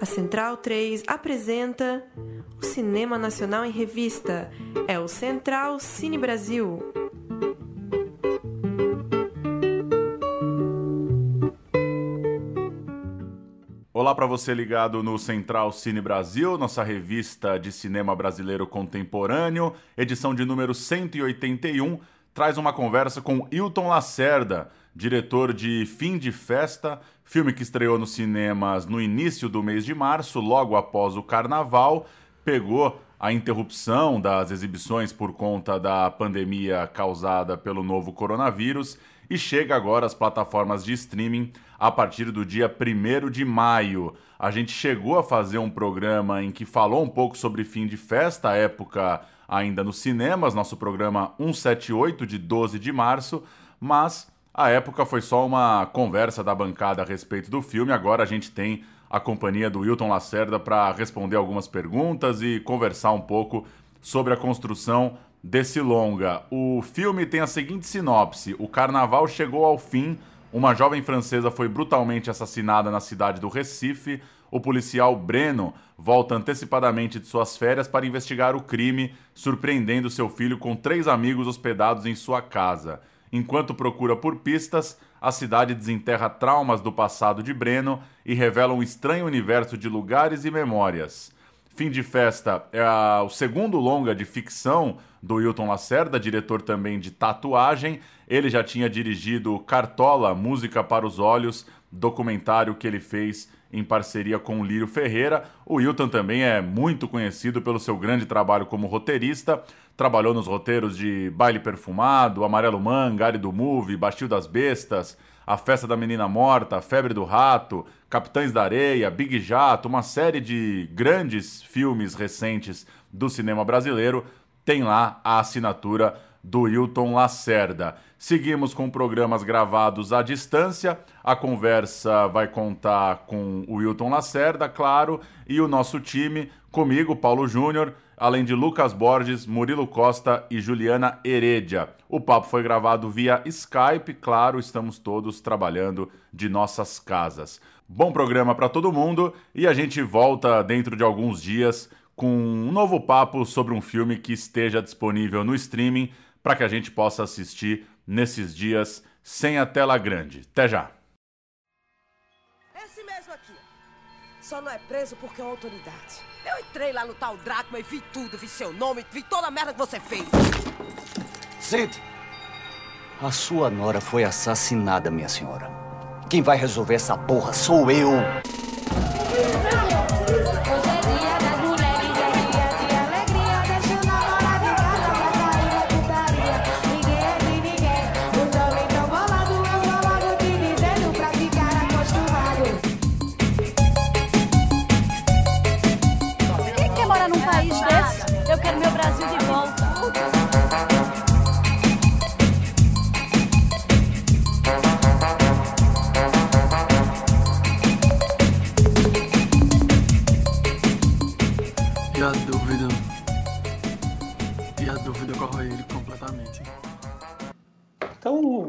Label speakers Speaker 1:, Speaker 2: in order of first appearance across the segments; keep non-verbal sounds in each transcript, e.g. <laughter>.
Speaker 1: A Central 3 apresenta o Cinema Nacional em Revista. É o Central Cine Brasil.
Speaker 2: Olá para você ligado no Central Cine Brasil, nossa revista de cinema brasileiro contemporâneo, edição de número 181, traz uma conversa com Hilton Lacerda, diretor de Fim de Festa, filme que estreou nos cinemas no início do mês de março, logo após o carnaval, pegou a interrupção das exibições por conta da pandemia causada pelo novo coronavírus e chega agora às plataformas de streaming a partir do dia 1 de maio. A gente chegou a fazer um programa em que falou um pouco sobre fim de festa, época ainda nos cinemas, nosso programa 178 de 12 de março, mas a época foi só uma conversa da bancada a respeito do filme. Agora a gente tem a companhia do Wilton Lacerda para responder algumas perguntas e conversar um pouco sobre a construção desse longa. O filme tem a seguinte sinopse: O carnaval chegou ao fim. Uma jovem francesa foi brutalmente assassinada na cidade do Recife. O policial Breno volta antecipadamente de suas férias para investigar o crime, surpreendendo seu filho com três amigos hospedados em sua casa. Enquanto procura por pistas, a cidade desenterra traumas do passado de Breno e revela um estranho universo de lugares e memórias. Fim de Festa é a, o segundo longa de ficção do Wilton Lacerda, diretor também de Tatuagem. Ele já tinha dirigido Cartola, Música para os Olhos, documentário que ele fez em parceria com o Lírio Ferreira. O Wilton também é muito conhecido pelo seu grande trabalho como roteirista. Trabalhou nos roteiros de Baile Perfumado, Amarelo Manga, Ari do Movie, Bastil das Bestas, A Festa da Menina Morta, Febre do Rato, Capitães da Areia, Big Jato, uma série de grandes filmes recentes do cinema brasileiro. Tem lá a assinatura do Hilton Lacerda. Seguimos com programas gravados à distância. A conversa vai contar com o Wilton Lacerda, claro, e o nosso time, comigo, Paulo Júnior, além de Lucas Borges, Murilo Costa e Juliana Heredia. O papo foi gravado via Skype, claro, estamos todos trabalhando de nossas casas. Bom programa para todo mundo e a gente volta dentro de alguns dias com um novo papo sobre um filme que esteja disponível no streaming para que a gente possa assistir nesses dias sem a tela grande. Até já!
Speaker 3: Esse mesmo aqui. Só não é preso porque é uma autoridade. Eu entrei lá no tal Drácula e vi tudo. Vi seu nome, vi toda a merda que você fez.
Speaker 4: Sente. A sua nora foi assassinada, minha senhora. Quem vai resolver essa porra sou eu.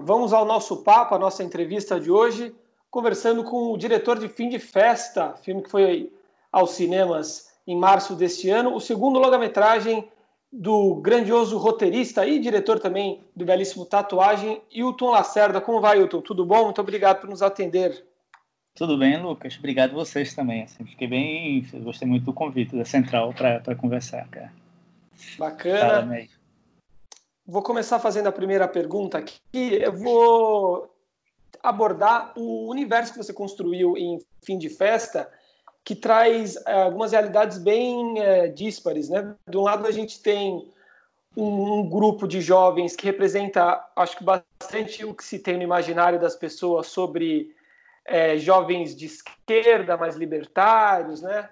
Speaker 5: Vamos ao nosso papo, a nossa entrevista de hoje, conversando com o diretor de Fim de Festa, filme que foi aos cinemas em março deste ano, o segundo longa-metragem do grandioso roteirista e diretor também do belíssimo Tatuagem, Hilton Lacerda. Como vai, Hilton? Tudo bom? Muito obrigado por nos atender.
Speaker 6: Tudo bem, Lucas. Obrigado vocês também. Assim, fiquei bem. Gostei muito do convite da Central para conversar, cara.
Speaker 5: Bacana. Fala, Vou começar fazendo a primeira pergunta aqui. Eu vou abordar o universo que você construiu em Fim de Festa, que traz é, algumas realidades bem é, díspares. Né? De um lado, a gente tem um, um, grupo de jovens que representa, acho que bastante o que se tem no imaginário das pessoas sobre é, jovens de esquerda, mais libertários, né?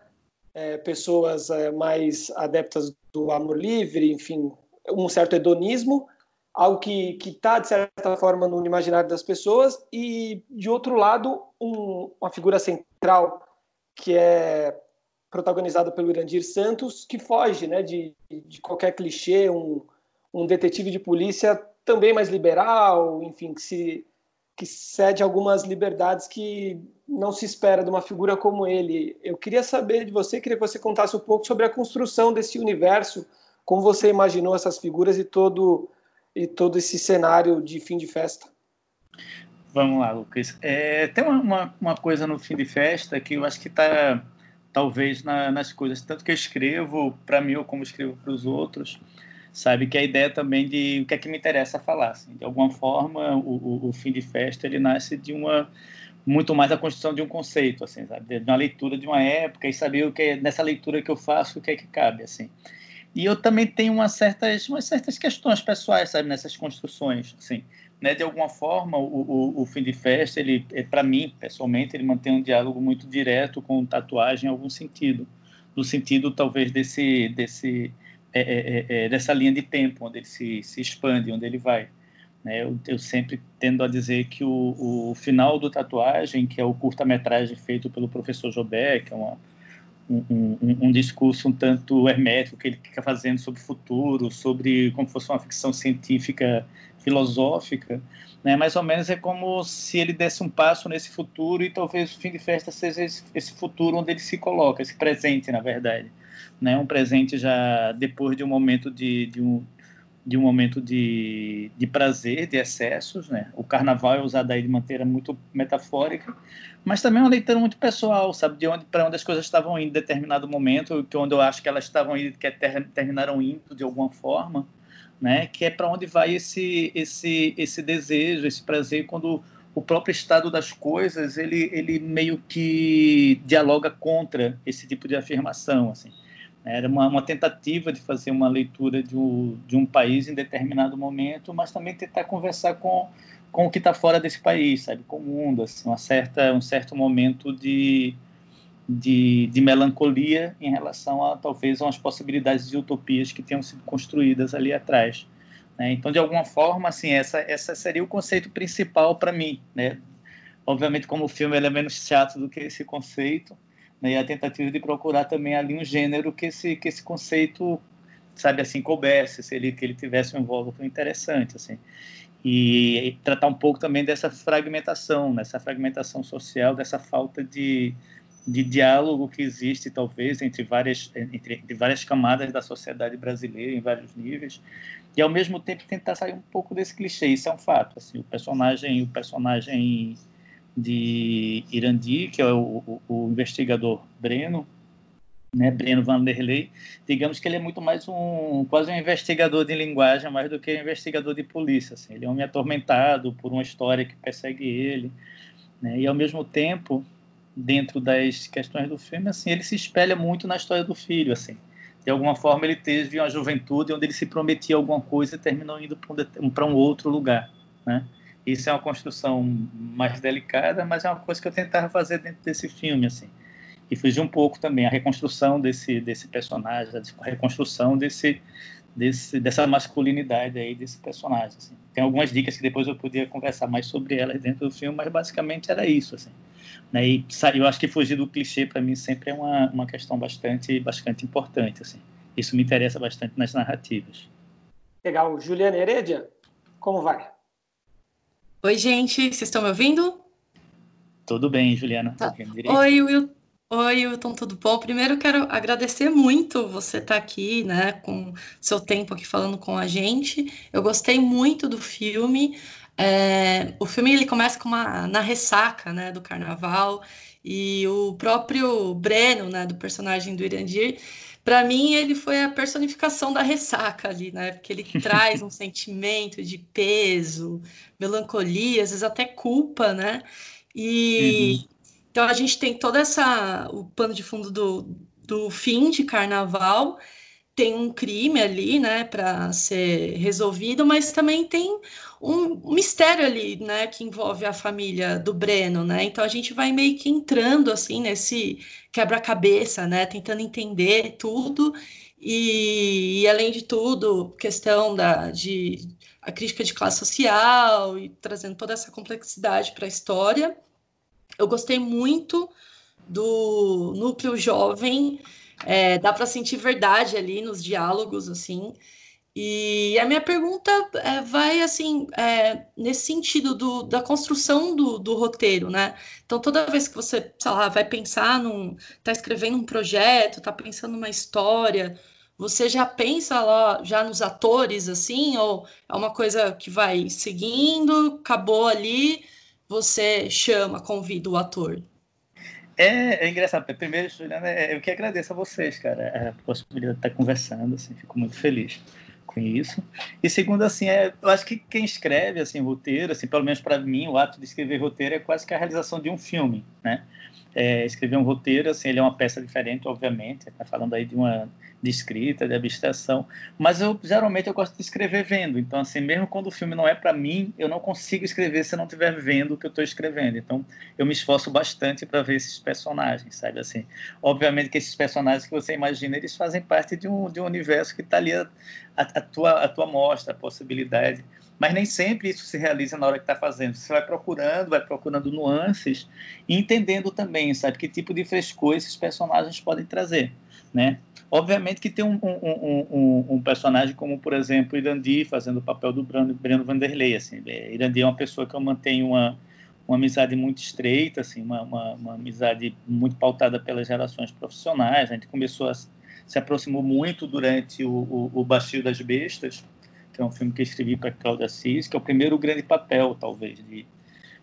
Speaker 5: É, pessoas mais adeptas do amor livre, enfim, um certo hedonismo, algo que está, de certa forma, no imaginário das pessoas, e, de outro lado, um, uma figura central que é protagonizada pelo Irandir Santos, que foge né, de, de qualquer clichê, um, um detetive de polícia também mais liberal, enfim, que se que cede algumas liberdades que não se espera de uma figura como ele. Eu queria saber de você, queria que você contasse um pouco sobre a construção desse universo, como você imaginou essas figuras e todo e todo esse cenário de fim de festa.
Speaker 6: Vamos lá, Lucas. É, tem uma, uma, coisa no fim de festa que eu acho que está talvez na, nas coisas, tanto que eu escrevo para mim ou como escrevo para os outros, sabe que a ideia também de o que é que me interessa falar. Assim, de alguma forma, o, o, o fim de festa ele nasce de uma muito mais a construção de um conceito, assim, sabe? De uma leitura de uma época e saber o que é nessa leitura que eu faço, o que é que cabe, assim. E eu também tenho umas certas, umas certas questões pessoais, sabe, nessas construções, assim. Né, de alguma forma, o, o, o fim de festa, ele, é, para mim, pessoalmente, ele mantém um diálogo muito direto com tatuagem em algum sentido, no sentido talvez desse, desse, é, é, é, é dessa linha de tempo, onde ele se, se expande, onde ele vai. Né? Eu, eu, sempre tendo a dizer que o, o final do Tatuagem, que é o curta-metragem feito pelo professor Jobé, que é uma, um, um, discurso um tanto hermético que ele fica fazendo sobre o futuro, sobre como fosse uma ficção científica filosófica, né? mais ou menos é como se ele desse um passo nesse futuro e talvez o fim de festa seja esse, esse futuro onde ele se coloca, esse presente, na verdade. Né? Um presente já depois de um momento de, de um, de um momento de, de prazer, de excessos, né? O carnaval é usado aí de maneira muito metafórica, mas também é uma leitura muito pessoal, sabe? De onde para onde as coisas estavam indo em determinado momento, que onde eu acho que elas estavam indo, que é ter, terminaram indo de alguma forma, né? Que é para onde vai esse esse esse desejo, esse prazer quando o próprio estado das coisas ele ele meio que dialoga contra esse tipo de afirmação, assim. Era uma, uma, tentativa de fazer uma leitura de um, de um país em determinado momento, mas também tentar conversar com, com o que está fora desse país, sabe, com o mundo, assim, uma certa, um certo momento de, de, de melancolia em relação a talvez umas possibilidades de utopias que tenham sido construídas ali atrás. Né? Então, de alguma forma, assim, essa, essa seria o conceito principal para mim, né? Obviamente, como o filme é menos chato do que esse conceito, né, e a tentativa de procurar também ali um gênero que esse, que esse conceito, sabe, assim, coubesse, se ele, que ele tivesse um invólucro interessante, assim. E, e tratar um pouco também dessa fragmentação, nessa fragmentação social, dessa falta de, de diálogo que existe, talvez, entre várias, entre, entre várias camadas da sociedade brasileira, em vários níveis, e, ao mesmo tempo, tentar sair um pouco desse clichê. Isso é um fato. Assim, o personagem, o personagem de Irandi, que é o, o, o investigador Breno, né, Breno Vanderlei, digamos que ele é muito mais um quase um investigador de linguagem mais do que um investigador de polícia. Assim. Ele é um homem atormentado por uma história que persegue ele, né, e ao mesmo tempo, dentro das questões do filme, assim, ele se espelha muito na história do filho, assim. De alguma forma, ele teve uma juventude onde ele se prometia alguma coisa e terminou indo para um, um outro lugar, né? Isso é uma construção mais delicada, mas é uma coisa que eu tentava fazer dentro desse filme, assim. E fugir um pouco também a reconstrução desse desse personagem, a reconstrução desse, desse dessa masculinidade aí desse personagem. Assim. Tem algumas dicas que depois eu podia conversar mais sobre elas dentro do filme, mas basicamente era isso, assim. Né? E eu acho que fugir do clichê para mim sempre é uma, uma questão bastante bastante importante, assim. Isso me interessa bastante nas narrativas.
Speaker 5: Legal, Juliana Heredia, como vai?
Speaker 7: Oi, gente, vocês estão me ouvindo?
Speaker 6: Tudo bem, Juliana.
Speaker 7: Tá. Oi, Will. Oi, Wilton, tudo bom? Primeiro quero agradecer muito você estar tá aqui, né, com seu tempo aqui falando com a gente. Eu gostei muito do filme. É, o filme ele começa com uma na ressaca, né, do Carnaval e o próprio Breno, né, do personagem do Irandir, para mim ele foi a personificação da ressaca ali, né? Porque ele <laughs> traz um sentimento de peso, melancolia, às vezes até culpa, né? E uhum. então a gente tem toda essa o pano de fundo do, do fim de carnaval, tem um crime ali, né, para ser resolvido, mas também tem um mistério ali, né, que envolve a família do Breno, né? Então a gente vai meio que entrando assim nesse quebra-cabeça, né, tentando entender tudo e, e, além de tudo, questão da de a crítica de classe social e trazendo toda essa complexidade para a história. Eu gostei muito do núcleo jovem, é, dá para sentir verdade ali nos diálogos, assim. E a minha pergunta é, vai assim é, nesse sentido do, da construção do, do, roteiro, né? Então toda vez que você, sei lá, vai pensar num, tá escrevendo um projeto, tá pensando numa história, você já pensa lá já nos atores assim, ou é uma coisa que vai seguindo, acabou ali, você chama, convida o ator?
Speaker 6: É, é engraçado. Primeiro, Juliana, é, eu que agradeço a vocês, cara, a possibilidade de estar conversando, assim, fico muito feliz com isso. E segundo, assim, é, eu acho que quem escreve assim roteiro, assim, pelo menos para mim, o ato de escrever roteiro é quase que a realização de um filme, né? É, escrever um roteiro, assim, ele é uma peça diferente, obviamente. Está falando aí de uma de escrita, de abstração, mas eu geralmente eu gosto de escrever vendo. Então, assim, mesmo quando o filme não é para mim, eu não consigo escrever se eu não estiver vendo o que eu estou escrevendo. Então, eu me esforço bastante para ver esses personagens, sabe assim. Obviamente que esses personagens que você imagina, eles fazem parte de um, de um universo que está ali a, a, tua a tua mostra, a possibilidade. Mas nem sempre isso se realiza na hora que está fazendo. Você vai procurando, vai procurando nuances e entendendo também, sabe, que tipo de frescor esses personagens podem trazer, né? Obviamente que tem um, um, um, um, personagem como, por exemplo, Irandi fazendo o papel do Breno, Breno Vanderlei. Assim. É, Irandi é uma pessoa que eu mantenho uma, uma amizade muito estreita, assim, uma, uma, uma, amizade muito pautada pelas relações profissionais. A gente começou a se aproximou muito durante o, o, o das Bestas, que é um filme que eu escrevi para Cláudia Assis, que é o primeiro grande papel, talvez, de,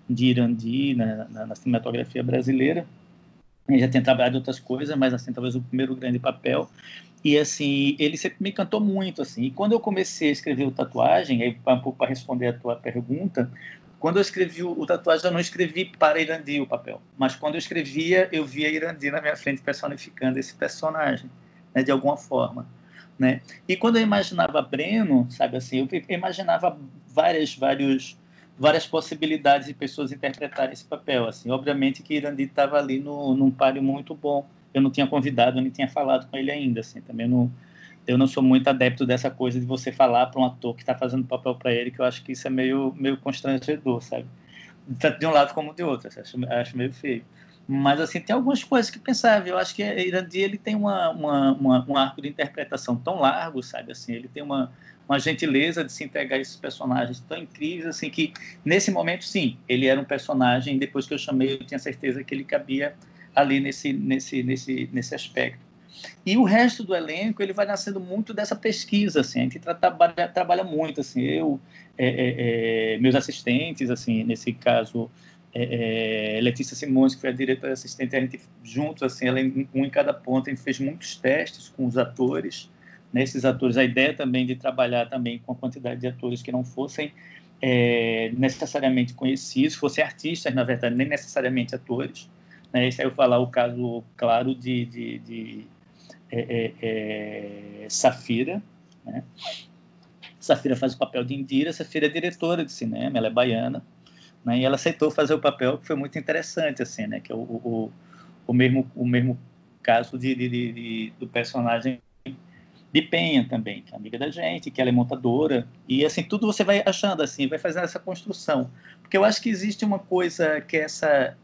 Speaker 6: de Irandi na, na, na cinematografia brasileira. Ele já tem trabalhado outras coisas, mas assim, talvez o primeiro grande papel. E assim, ele sempre me encantou muito assim. E quando eu comecei a escrever o tatuagem, aí um pouco para responder a tua pergunta, quando eu escrevi o, o tatuagem, eu não escrevi para Irandi o papel, mas quando eu escrevia, eu via Irandi na minha frente personificando esse personagem, né, de alguma forma, né? E quando eu imaginava Breno, sabe assim, eu imaginava várias vários várias possibilidades de pessoas interpretarem esse papel. Assim, obviamente que Irandi estava ali no, num páreo muito bom. Eu não tinha convidado, nem tinha falado com ele ainda. Assim, também não, eu não sou muito adepto dessa coisa de você falar para um ator que está fazendo papel para ele, que eu acho que isso é meio, meio constrangedor, sabe? Tanto de um lado como de outro. Assim, acho, acho meio feio. Mas, assim, tem algumas coisas que pensava. Eu acho que Irandi ele tem uma, uma, uma, um arco de interpretação tão largo, sabe? Assim, ele tem uma, uma gentileza de se entregar a esses personagens tão incríveis, assim, que nesse momento, sim, ele era um personagem, depois que eu chamei, eu tinha certeza que ele cabia ali nesse, nesse, nesse, nesse aspecto. E o resto do elenco, ele vai nascendo muito dessa pesquisa, assim, a gente trabalha, trabalha muito, assim, eu, é, é, é, meus assistentes, assim, nesse caso, é, é, Letícia Simões, que foi a diretora assistente, a gente juntos, assim, ela um em cada ponto, a gente fez muitos testes com os atores, nesses atores. A ideia também de trabalhar também com a quantidade de atores que não fossem é, necessariamente conhecidos, fossem artistas, na verdade, nem necessariamente atores. Né? Esse aí eu falar o caso claro de, de, de é, é, é, Safira. Né? Safira faz o papel de Indira. Safira é diretora de cinema, ela é baiana. Né? E ela aceitou fazer o papel, que foi muito interessante, assim, né? que é o, o, o, mesmo, o mesmo caso de, de, de, do personagem de Penha também, que é amiga da gente, que ela é montadora, e assim, tudo você vai achando assim, vai fazendo essa construção. Porque eu acho que existe uma coisa que é essa.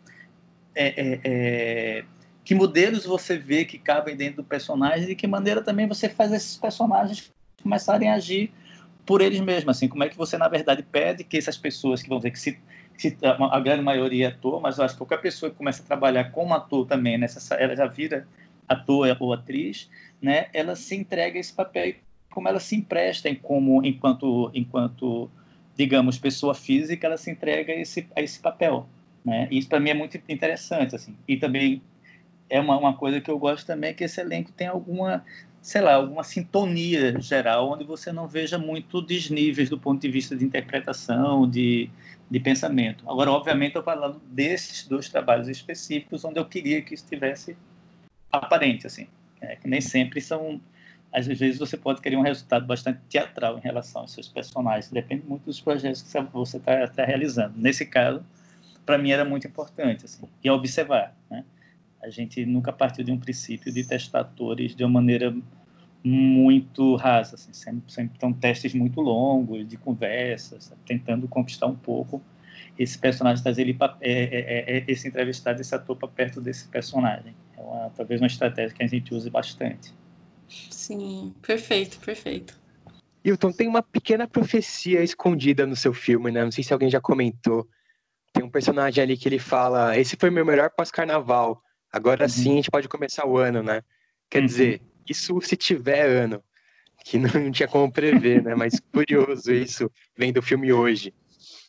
Speaker 6: É, é, é, que modelos você vê que cabem dentro do personagem e de que maneira também você faz esses personagens começarem a agir por eles mesmos, assim, como é que você, na verdade, pede que essas pessoas que vão ver que se, se a grande maioria é ator, mas eu acho que qualquer pessoa que começa a trabalhar como ator também, nessa, ela já vira ator ou atriz, né, ela se entrega a esse papel e como ela se empresta em como enquanto enquanto digamos pessoa física ela se entrega a esse a esse papel né. Isso para mim é muito interessante assim. E também é uma, uma coisa que eu gosto também é que esse elenco tem alguma sei lá alguma sintonia geral onde você não veja muito desníveis do ponto de vista de interpretação de de pensamento agora obviamente estou falando desses dois trabalhos específicos onde eu queria que estivesse aparente assim é, que nem sempre são. Às vezes você pode querer um resultado bastante teatral em relação aos seus personagens. Depende muito dos projetos que você está tá realizando. Nesse caso, para mim era muito importante assim, e observar. Né? A gente nunca partiu de um princípio de testar atores de uma maneira muito rasa, assim, sempre, sempre estão testes muito longos, de conversas, tentando conquistar um pouco esse personagem, trazer ele pra, é, é, é, esse entrevistado, esse ator para perto desse personagem. É uma, talvez uma estratégia que a gente use bastante.
Speaker 7: Sim, perfeito, perfeito.
Speaker 8: Hilton, tem uma pequena profecia escondida no seu filme, né? Não sei se alguém já comentou. Tem um personagem ali que ele fala: Esse foi meu melhor pós-carnaval. Agora uhum. sim a gente pode começar o ano, né? Quer uhum. dizer, isso se tiver ano, que não tinha como prever, né? Mas curioso isso, vendo o filme hoje.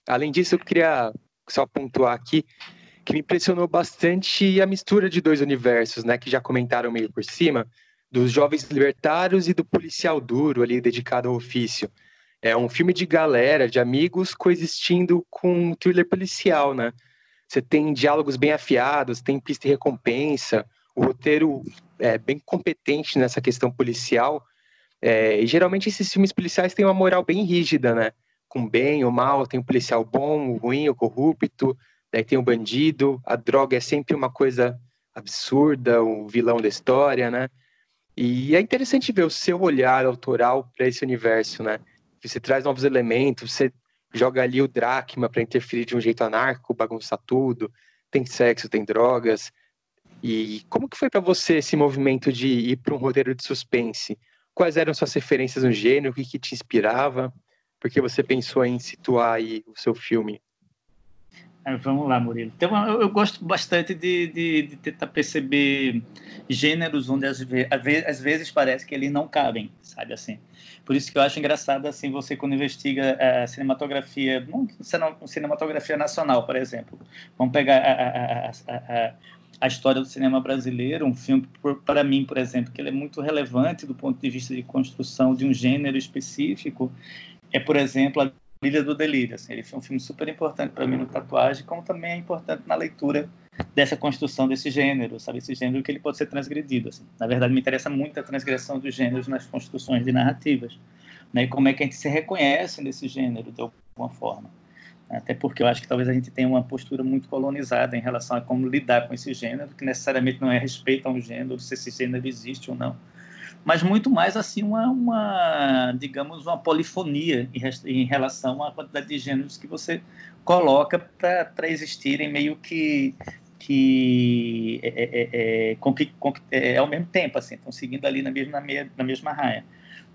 Speaker 8: Além disso, eu queria só pontuar aqui que me impressionou bastante a mistura de dois universos, né? Que já comentaram meio por cima dos jovens libertários e do policial duro ali dedicado ao ofício. É um filme de galera, de amigos coexistindo com um thriller policial, né? Você tem diálogos bem afiados, tem pista e recompensa, o roteiro é bem competente nessa questão policial. É, e geralmente esses filmes policiais têm uma moral bem rígida, né? Com bem ou mal, tem o policial bom, o ruim, o corrupto, daí tem o bandido, a droga é sempre uma coisa absurda, o vilão da história, né? E é interessante ver o seu olhar autoral para esse universo, né? Você traz novos elementos, você joga ali o Dracma para interferir de um jeito anarco, bagunçar tudo, tem sexo, tem drogas. E como que foi para você esse movimento de ir para um roteiro de suspense? Quais eram suas referências no gênero? O que, que te inspirava? Por que você pensou em situar aí o seu filme?
Speaker 6: É, vamos lá, Murilo. Então, eu, eu gosto bastante de, de, de, tentar perceber gêneros onde às, ve às vezes parece que eles não cabem, sabe assim. Por isso que eu acho engraçado assim você quando investiga a cinematografia, não cinematografia nacional, por exemplo. Vamos pegar a, a, a, a história do cinema brasileiro, um filme para mim, por exemplo, que ele é muito relevante do ponto de vista de construção de um gênero específico, é por exemplo a Ilha do Delírio. Assim, ele foi um filme super importante para mim no tatuagem, como também é importante na leitura dessa construção desse gênero, sabe? Esse gênero que ele pode ser transgredido. Assim. Na verdade, me interessa muito a transgressão dos gêneros nas construções de narrativas. Né? E como é que a gente se reconhece nesse gênero, de alguma forma. Até porque eu acho que talvez a gente tenha uma postura muito colonizada em relação a como lidar com esse gênero, que necessariamente não é respeito a um gênero, se esse gênero existe ou não mas muito mais assim uma, uma digamos uma polifonia em, em, relação à quantidade de gêneros que você coloca para existirem meio que que é, é, é, com que, com, é, ao mesmo tempo assim estão seguindo ali na mesma na, mesma raia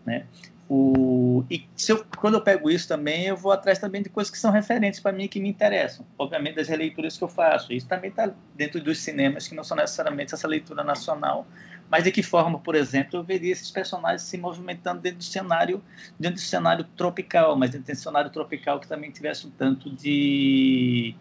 Speaker 6: né o, e eu, quando eu pego isso também, eu vou atrás também de coisas que são referentes para mim que me interessam. Obviamente, das releituras que eu faço. Isso também está dentro dos cinemas que não são necessariamente essa leitura nacional, mas de que forma, por exemplo, eu veria esses personagens se movimentando dentro do cenário, dentro do cenário tropical, mas dentro do cenário tropical que também tivesse um tanto de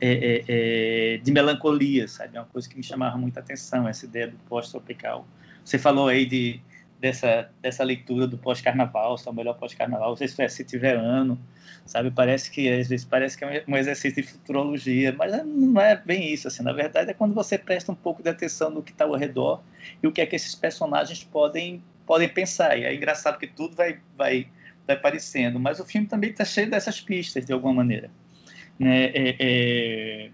Speaker 6: é, é, é, de melancolia, sabe? É uma coisa que me chamava muita atenção, essa ideia do pós-tropical. Você falou aí de, dessa, dessa leitura do pós-carnaval, é o melhor pós-carnaval, sei se, se tiver ano, sabe? Parece que às vezes parece que é um exercício de futurologia, mas não é bem isso, assim. Na verdade é quando você presta um pouco de atenção no que está ao redor e o que é que esses personagens podem podem pensar. E é engraçado que tudo vai vai vai aparecendo, mas o filme também está cheio dessas pistas de alguma maneira, né? É, é...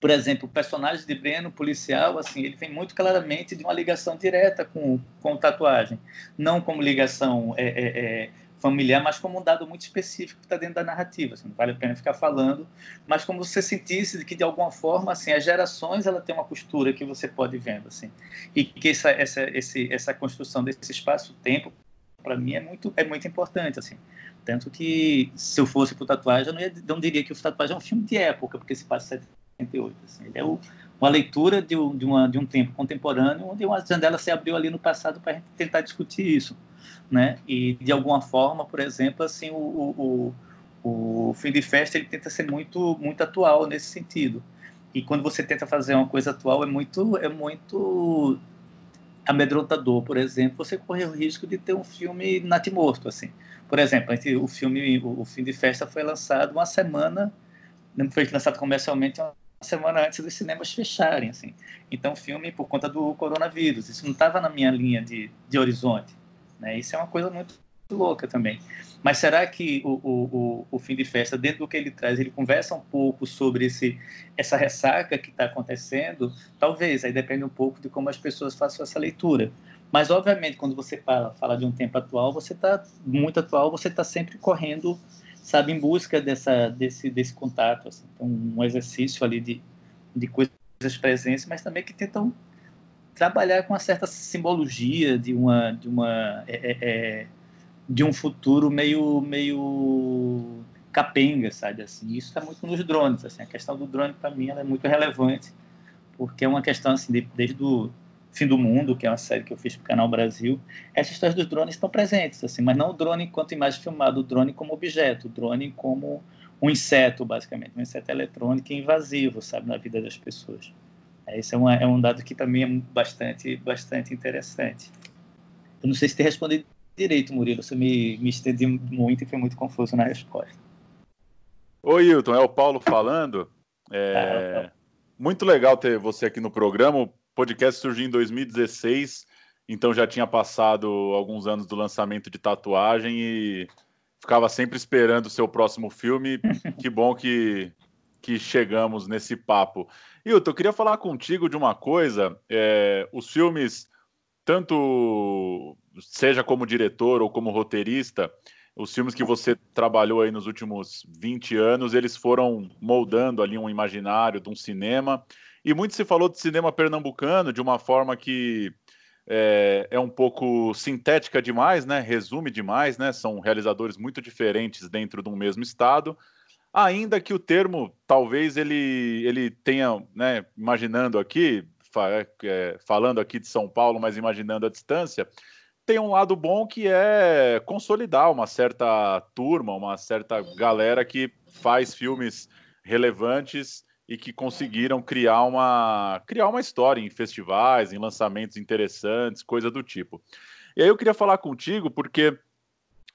Speaker 6: Por exemplo, o personagem de Breno, policial, assim, ele vem muito claramente de uma ligação direta com, com tatuagem, não como ligação é, é, é familiar, mas como um dado muito específico que está dentro da narrativa. Assim, não vale a pena ficar falando, mas como você sentisse que de alguma forma, assim, as gerações ela tem uma costura que você pode vendo, assim, e que essa essa esse, essa construção desse espaço-tempo para mim é muito é muito importante, assim. Tanto que se eu fosse para tatuagem, eu não, ia, não diria que o tatuagem é um filme de época, porque se passa 78. Assim. Ele é o, uma leitura de, de, uma, de um tempo contemporâneo, onde uma janela se abriu ali no passado para tentar discutir isso né? E de alguma forma, por exemplo, assim, o, o, o, o fim de festa ele tenta ser muito muito atual nesse sentido. E quando você tenta fazer uma coisa atual é muito é muito amedrontador, por exemplo, você corre o risco de ter um filme natimorto, assim. Por exemplo, o filme o fim de festa foi lançado uma semana, não foi lançado comercialmente uma semana antes dos cinemas fecharem, assim. Então, o filme por conta do coronavírus, isso não estava na minha linha de, de horizonte. Né? Isso é uma coisa muito louca também. Mas será que o, o, o, fim de festa, dentro do que ele traz, ele conversa um pouco sobre esse, essa ressaca que está acontecendo? Talvez, aí depende um pouco de como as pessoas façam essa leitura. Mas, obviamente, quando você fala, fala de um tempo atual, você está muito atual, você está sempre correndo, sabe, em busca dessa, desse, desse contato. Assim. Então, um exercício ali de, de coisas presentes, mas também que tentam trabalhar com uma certa simbologia de uma de uma é, é, é de um futuro meio meio capenga, sabe assim. Isso está muito nos drones, assim. A questão do drone para mim é muito relevante, porque é uma questão assim de, desde o Fim do Mundo, que é uma série que eu fiz para o canal Brasil, essas histórias dos drones estão presentes, assim, mas não o drone enquanto imagem filmada, o drone como objeto, o drone como um inseto, basicamente, um inseto eletrônico invasivo, sabe, na vida das pessoas. Esse é, uma, é um dado que também é bastante, bastante interessante. Eu não sei se te respondi direito, Murilo, você me, me estendi muito e foi muito confuso na resposta.
Speaker 2: Oi, Hilton, é o Paulo falando. É... Ah, muito legal ter você aqui no programa podcast surgiu em 2016, então já tinha passado alguns anos do lançamento de tatuagem e ficava sempre esperando o seu próximo filme. <laughs> que bom que, que chegamos nesse papo. Hilton, eu queria falar contigo de uma coisa. É, os filmes, tanto seja como diretor ou como roteirista, os filmes que você trabalhou aí nos últimos 20 anos, eles foram moldando ali um imaginário de um cinema. E muito se falou de cinema pernambucano de uma forma que é, é, um pouco sintética demais, né? Resume demais, né? São realizadores muito diferentes dentro de um mesmo estado. Ainda que o termo, talvez ele, ele tenha, né? Imaginando aqui, é, falando aqui de São Paulo, mas imaginando a distância, tem um lado bom que é consolidar uma certa turma, uma certa galera que faz filmes relevantes e que conseguiram criar uma, criar uma história em festivais, em lançamentos interessantes, coisa do tipo. E aí eu queria falar contigo porque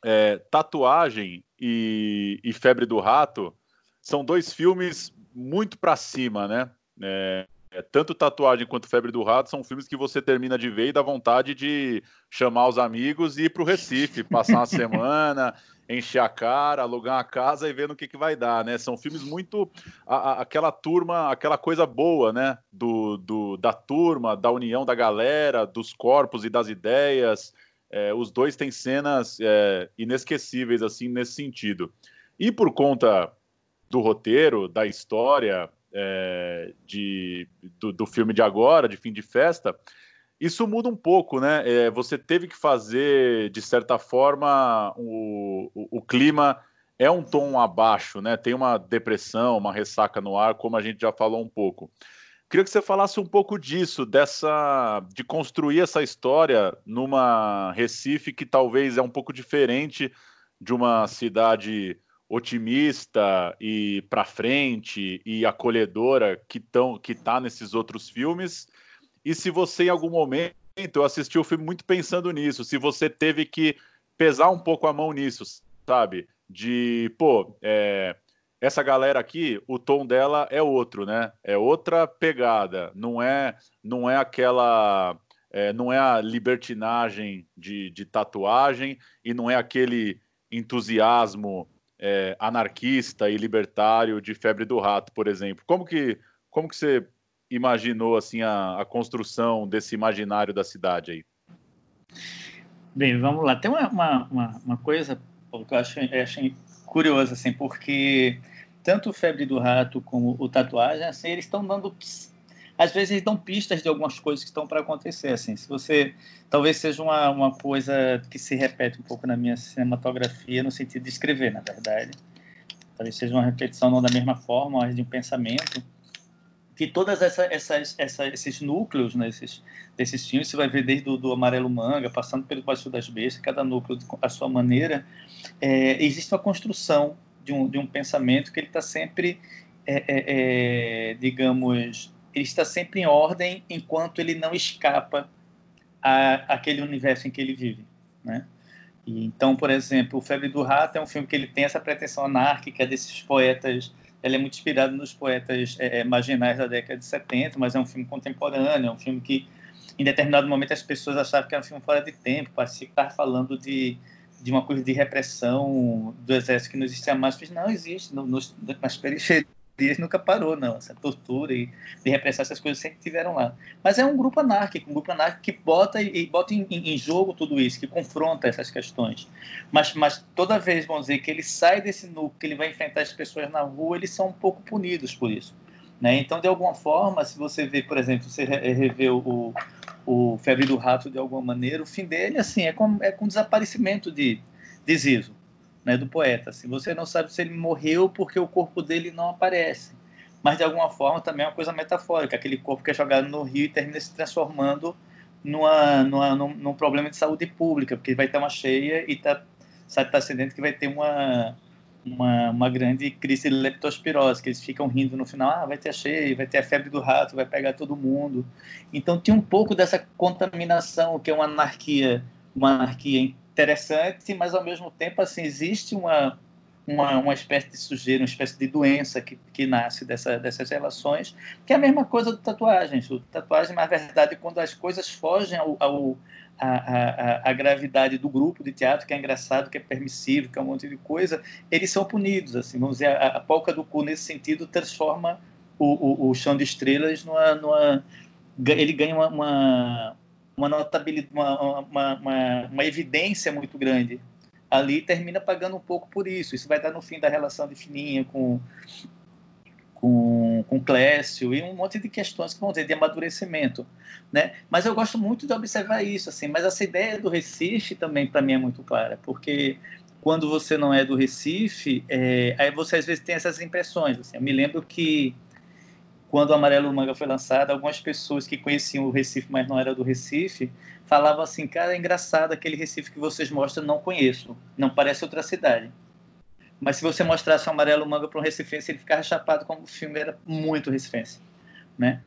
Speaker 2: é, Tatuagem e, e, Febre do Rato são dois filmes muito para cima, né? É, é, tanto Tatuagem quanto Febre do Rato são filmes que você termina de ver e dá vontade de chamar os amigos e ir para o Recife, passar uma semana, <laughs> encher a cara, alugar uma casa e ver no que, que vai dar, né? São filmes muito. A, a, aquela turma, aquela coisa boa, né? Do, do, da turma, da união da galera, dos corpos e das ideias. É, os dois têm cenas é, inesquecíveis, assim, nesse sentido. E por conta do roteiro, da história, é, de, do, do filme de agora, de fim de festa isso muda um pouco, né? É, você teve que fazer, de certa forma, o, o, o, clima é um tom abaixo, né? Tem uma depressão, uma ressaca no ar, como a gente já falou um pouco. Queria que você falasse um pouco disso, dessa de construir essa história numa Recife que talvez é um pouco diferente de uma cidade otimista e para frente e acolhedora que estão que tá nesses outros filmes e se você, em algum momento, eu assisti o filme muito pensando nisso, se você teve que pesar um pouco a mão nisso, sabe? De, pô, é, essa galera aqui, o tom dela é outro, né? É outra pegada, não é, não é aquela. É, não é a libertinagem de, de, tatuagem e não é aquele entusiasmo é, anarquista e libertário de febre do rato, por exemplo. Como que, como que você imaginou assim a, a construção desse imaginário da cidade aí?
Speaker 6: Bem, vamos lá. Tem uma, uma, uma coisa que eu acho, acho curiosa, assim, porque tanto o Febre do Rato como o Tatuagem, assim, eles estão dando... Às vezes eles dão pistas de algumas coisas que estão para acontecer, assim. Se você... Talvez seja uma, uma coisa que se repete um pouco na minha cinematografia, no sentido de escrever, na verdade. Talvez seja uma repetição não da mesma forma, mas de um pensamento que todas essa, essas, essa, esses núcleos né, esses, desses filmes, você vai ver desde do, do Amarelo Manga, passando pelo Baixo das Bestas, cada núcleo a sua maneira, é, existe uma construção de um, de um pensamento que ele está sempre, é, é, é, digamos, ele está sempre em ordem enquanto ele não escapa a, aquele universo em que ele vive, né? E, então, por exemplo, o Febre do Rato é um filme que ele tem essa pretensão anárquica desses poetas ele é muito inspirado nos poetas é, é marginais da década de 70, mas é um filme contemporâneo, é um filme que, em determinado momento, as pessoas achavam que era um filme fora de tempo, parecia estava falando de, de uma coisa de repressão do exército que não existia mais. Mas não existe, no, nos, nas periferias dias nunca parou, não. Essa tortura e de repressão, essas coisas sempre tiveram lá. Mas é um grupo anárquico, um grupo anárquico que bota e, bota em, em, jogo tudo isso, que confronta essas questões. Mas, mas toda vez, vamos dizer, que ele sai desse núcleo, que ele vai enfrentar as pessoas na rua, eles são um pouco punidos por isso. Né? Então, de alguma forma, se você vê, por exemplo, você revê o, o Febre do Rato de alguma maneira, o fim dele assim, é com, é com desaparecimento de, de Zizo, né, do poeta. Assim, você não sabe se ele morreu porque o corpo dele não aparece, mas de alguma forma também é uma coisa metafórica, aquele corpo que é jogado no rio e termina se transformando numa, numa, num, num problema de saúde pública, porque vai ter uma cheia e está tá acidente que vai ter uma, uma, uma grande crise de leptospirose, que eles ficam rindo no final, ah, vai ter a cheia, vai ter a febre do rato, vai pegar todo mundo. Então tinha um pouco dessa contaminação, que é uma anarquia, uma anarquia interessante, mas ao mesmo tempo assim existe uma uma, uma espécie de sujeira, uma espécie de doença que, que nasce dessa, dessas relações, que é a mesma coisa do tatuagem. O tatuagem, na verdade, quando as coisas fogem ao, ao a, a, a, gravidade do grupo de teatro, que é engraçado, que é permissivo, que é um monte de coisa, eles são punidos. Assim, vamos dizer, a, a polca do cu, nesse sentido, transforma o, o, o chão de estrelas numa. numa ele ganha uma, uma, uma notabilidade, uma, uma, uma, uma evidência muito grande ali termina pagando um pouco por isso. Isso vai estar no fim da relação de Fininha com com, com Clécio e um monte de questões que vão ter de amadurecimento, né? Mas eu gosto muito de observar isso, assim. Mas essa ideia do Recife também para mim é muito clara, porque quando você não é do Recife, é, aí você às vezes tem essas impressões. Assim. Eu me lembro que quando o Amarelo Manga foi lançado, algumas pessoas que conheciam o Recife, mas não era do Recife, falavam assim, cara, é engraçado aquele Recife que vocês mostram, não conheço, não parece outra cidade. Mas se você mostrasse o Amarelo Manga para um recifense, ele ficava chapado como o filme era muito recifense, né?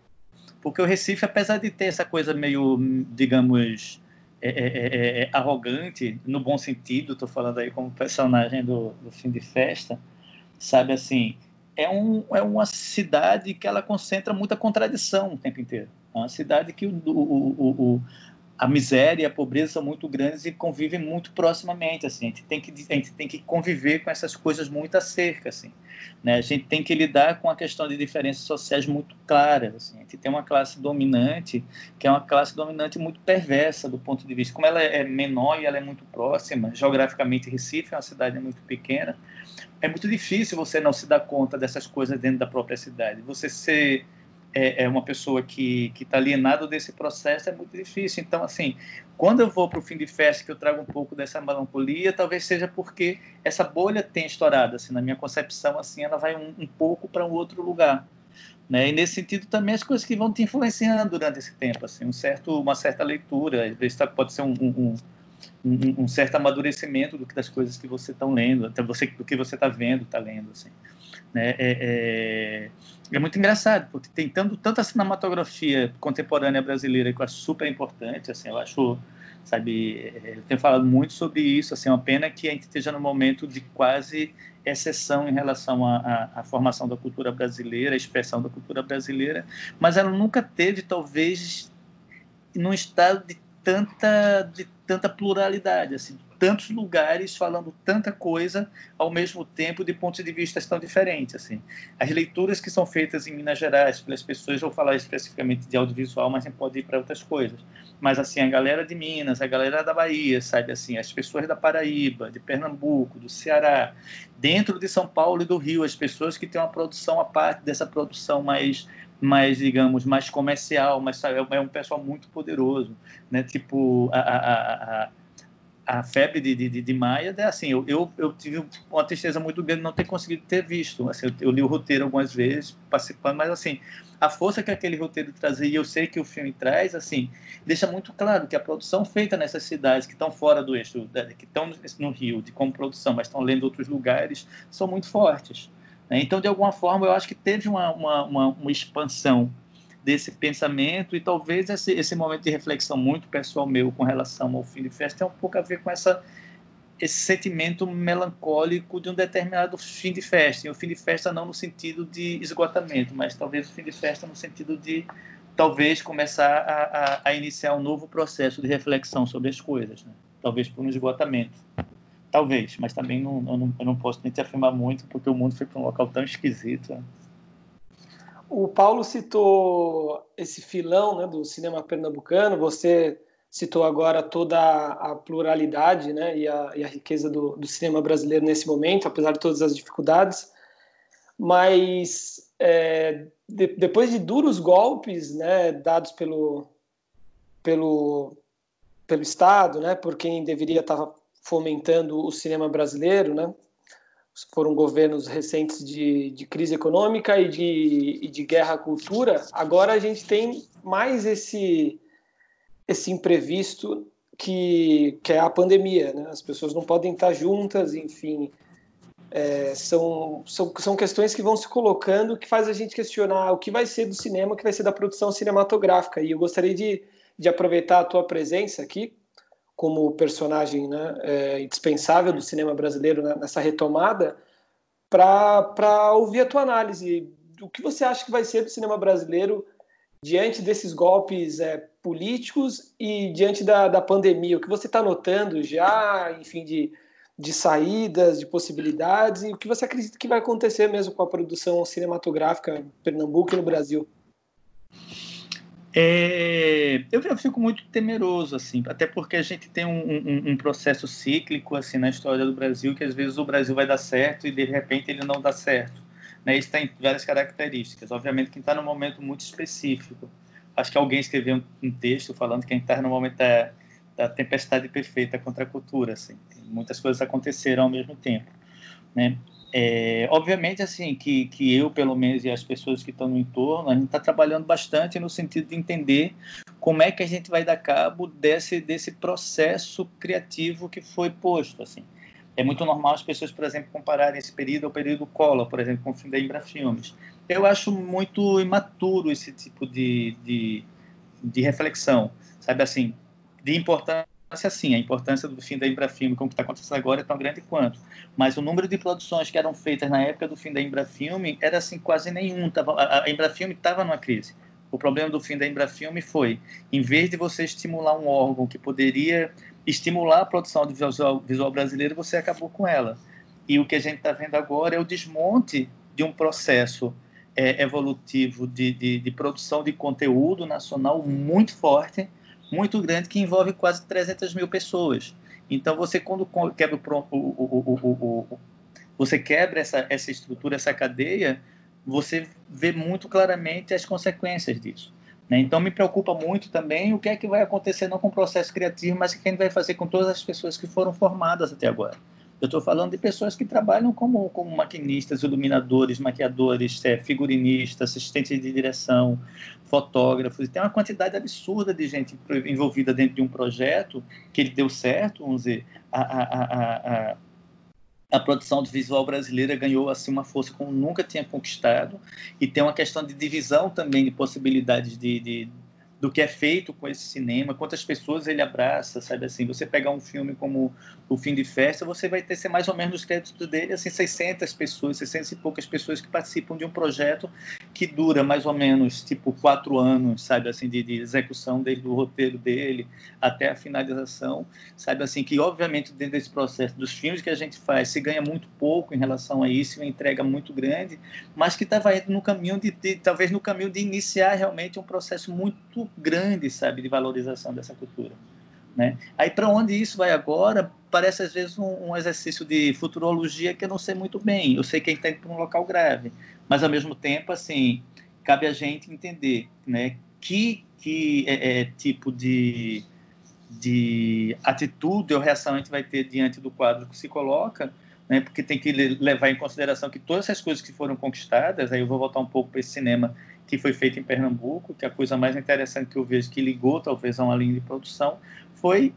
Speaker 6: Porque o Recife, apesar de ter essa coisa meio, digamos, é, é, é, é arrogante, no bom sentido, estou falando aí como personagem do, do fim de festa, sabe assim, é, um, é uma cidade que ela concentra muita contradição o tempo inteiro. É uma cidade que o, o, o, a miséria e a pobreza são muito grandes e convivem muito proximamente. Assim. A, gente tem que, a gente tem que conviver com essas coisas muito acerca. Assim. Né? A gente tem que lidar com a questão de diferenças sociais muito claras. Assim. A gente tem uma classe dominante, que é uma classe dominante muito perversa do ponto de vista. Como ela é menor e ela é muito próxima, geograficamente Recife é uma cidade muito pequena, é muito difícil você não se dar conta dessas coisas dentro da própria cidade. Você ser é, é uma pessoa que está alienado desse processo é muito difícil. Então, assim, quando eu vou para o fim de festa, que eu trago um pouco dessa melancolia, talvez seja porque essa bolha tem estourado. Assim, na minha concepção, assim, ela vai um, um pouco para um outro lugar. Né? E nesse sentido também as coisas que vão te influenciando durante esse tempo, assim, um certo, uma certa leitura, às vezes tá, pode ser um, um, um, um certo amadurecimento do das coisas que você está lendo, até você do que você está vendo, está lendo, assim. Né? É, é, é, muito engraçado, porque tem tanto, tanta cinematografia contemporânea brasileira que eu acho super importante, assim, eu acho, sabe, é, eu tenho falado muito sobre isso, assim, é uma pena que a gente esteja no momento de quase exceção em relação à formação da cultura brasileira, a expressão da cultura brasileira, mas ela nunca teve, talvez, num estado de tanta, de tanta pluralidade, assim, tantos lugares falando tanta coisa ao mesmo tempo de pontos de vista tão diferentes assim. As leituras que são feitas em Minas Gerais pelas pessoas vou falar especificamente de audiovisual mas a gente pode ir para outras coisas. Mas assim a galera de Minas a galera da Bahia sabe assim as pessoas da Paraíba de Pernambuco do Ceará dentro de São Paulo e do Rio as pessoas que têm uma produção a parte dessa produção mais mais, digamos, mais comercial, mas sabe, é um pessoal muito poderoso, né? Tipo, a, a, a, a febre de, de, de Maia, é assim, eu, eu, eu, tive uma tristeza muito grande não ter conseguido ter visto. Assim, eu, eu, li o roteiro algumas vezes, participando, mas assim, a força que aquele roteiro trazia, e eu sei que o filme traz, assim, deixa muito claro que a produção feita nessas cidades que estão fora do eixo, que estão no Rio, de como produção, mas estão lendo outros lugares, são muito fortes. Né? Então, de alguma forma, eu acho que teve uma, uma, uma, uma expansão desse pensamento e talvez esse, esse momento de reflexão muito pessoal meu com relação ao fim de festa tem um pouco a ver com essa esse sentimento melancólico de um determinado fim de festa. E o fim de festa não no sentido de esgotamento, mas talvez o fim de festa no sentido de talvez começar a, a, a iniciar um novo processo de reflexão sobre as coisas, né? talvez por um esgotamento. Talvez, mas também não, eu, não, eu não posso nem te afirmar muito, porque o mundo foi para um local tão esquisito.
Speaker 5: O Paulo citou esse filão né, do cinema pernambucano, você citou agora toda a pluralidade né, e, a, e a riqueza do, do, cinema brasileiro nesse momento, apesar de todas as dificuldades. Mas é, de, depois de duros golpes né, dados pelo, pelo, pelo Estado, né, por quem deveria estar fomentando o cinema brasileiro, né? Foram governos recentes de, de crise econômica e de, e de guerra à cultura. Agora a gente tem mais esse, esse imprevisto que, que é a pandemia, né? As pessoas não podem estar juntas, enfim. É, são, são, são questões que vão se colocando que faz a gente questionar o que vai ser do cinema, o que vai ser da produção cinematográfica. E eu gostaria de, de aproveitar a tua presença aqui como personagem né, é, indispensável do cinema brasileiro né, nessa retomada para ouvir a tua análise. O que você acha que vai ser do cinema brasileiro diante desses golpes é, políticos e diante da, da pandemia? O que você está notando já, enfim, de de saídas, de possibilidades, e o que você acredita que vai acontecer mesmo com a produção cinematográfica em Pernambuco e no Brasil?
Speaker 6: É, eu, eu, fico muito temeroso, assim, até porque a gente tem um, um, um, processo cíclico assim na história do Brasil, que às vezes o Brasil vai dar certo e de repente ele não dá certo. Né? Isso tem várias características. Obviamente, quem está num momento muito específico. Acho que alguém escreveu um, um texto falando que quem está no momento da, da tempestade perfeita contra a cultura, assim muitas coisas aconteceram ao mesmo tempo, né? É, obviamente, assim, que, que eu, pelo menos, e as pessoas que estão no entorno, a gente está trabalhando bastante no sentido de entender como é que a gente vai dar cabo desse, desse processo criativo que foi posto, assim. É muito normal as pessoas, por exemplo, compararem esse período ao período Collor, por exemplo, com o fim da Embrafilmes. Eu acho muito imaturo esse tipo de, de, de reflexão, sabe assim, de importância assim, a importância do fim da Embrafilme, como está acontecendo agora, é tão grande quanto. Mas o número de produções que eram feitas na época do fim da Embrafilme era assim quase nenhum. Tava, a, a Embrafilme estava numa crise. O problema do fim da Embrafilme foi, em vez de você estimular um órgão que poderia estimular a produção audiovisual visual brasileira, você acabou com ela. E o que a gente está vendo agora é o desmonte de um processo é, evolutivo de, de, de produção de conteúdo nacional muito forte, muito grande que envolve quase 300 mil pessoas. Então, você, quando quebra o, o, o, você quebra essa, essa estrutura, essa cadeia, você vê muito claramente as consequências disso. Né? Então, me preocupa muito também o que é que vai acontecer não com o processo criativo, mas o que vai fazer com todas as pessoas que foram formadas até agora. Eu estou falando de pessoas que trabalham como, como maquinistas, iluminadores, maquiadores, é, figurinistas, assistentes de direção, fotógrafos. Tem uma quantidade absurda de gente envolvida dentro de um projeto que ele deu certo, vamos dizer, a, a, a, a a produção visual brasileira ganhou assim uma força como nunca tinha conquistado e tem uma questão de divisão também de possibilidades de, de, do que é feito com esse cinema, quantas pessoas ele abraça, sabe assim, você pegar um filme como O Fim de Festa, você vai ter ser mais ou menos os créditos dele, assim, 600 pessoas, 600 e poucas pessoas que participam de um projeto que dura mais ou menos, tipo, quatro anos, sabe assim, de, de execução desde o roteiro dele até a finalização, sabe assim, que obviamente dentro desse processo dos filmes que a gente faz se ganha muito pouco em relação a isso, uma entrega muito grande, mas que estava indo no caminho de, de, talvez no caminho de iniciar realmente um processo muito grande, sabe, de valorização dessa cultura. Né? Aí para onde isso vai agora parece às vezes um, um, exercício de futurologia que eu não sei muito bem. Eu sei que está indo para um local grave, mas ao mesmo tempo assim cabe a gente entender, né, que que é, é, tipo de de atitude ou reação a gente vai ter diante do quadro que se coloca, né, porque tem que levar em consideração que todas essas coisas que foram conquistadas, aí eu vou voltar um pouco para esse cinema que foi feito em Pernambuco, que a coisa mais interessante que eu vejo que ligou talvez a uma linha de produção foi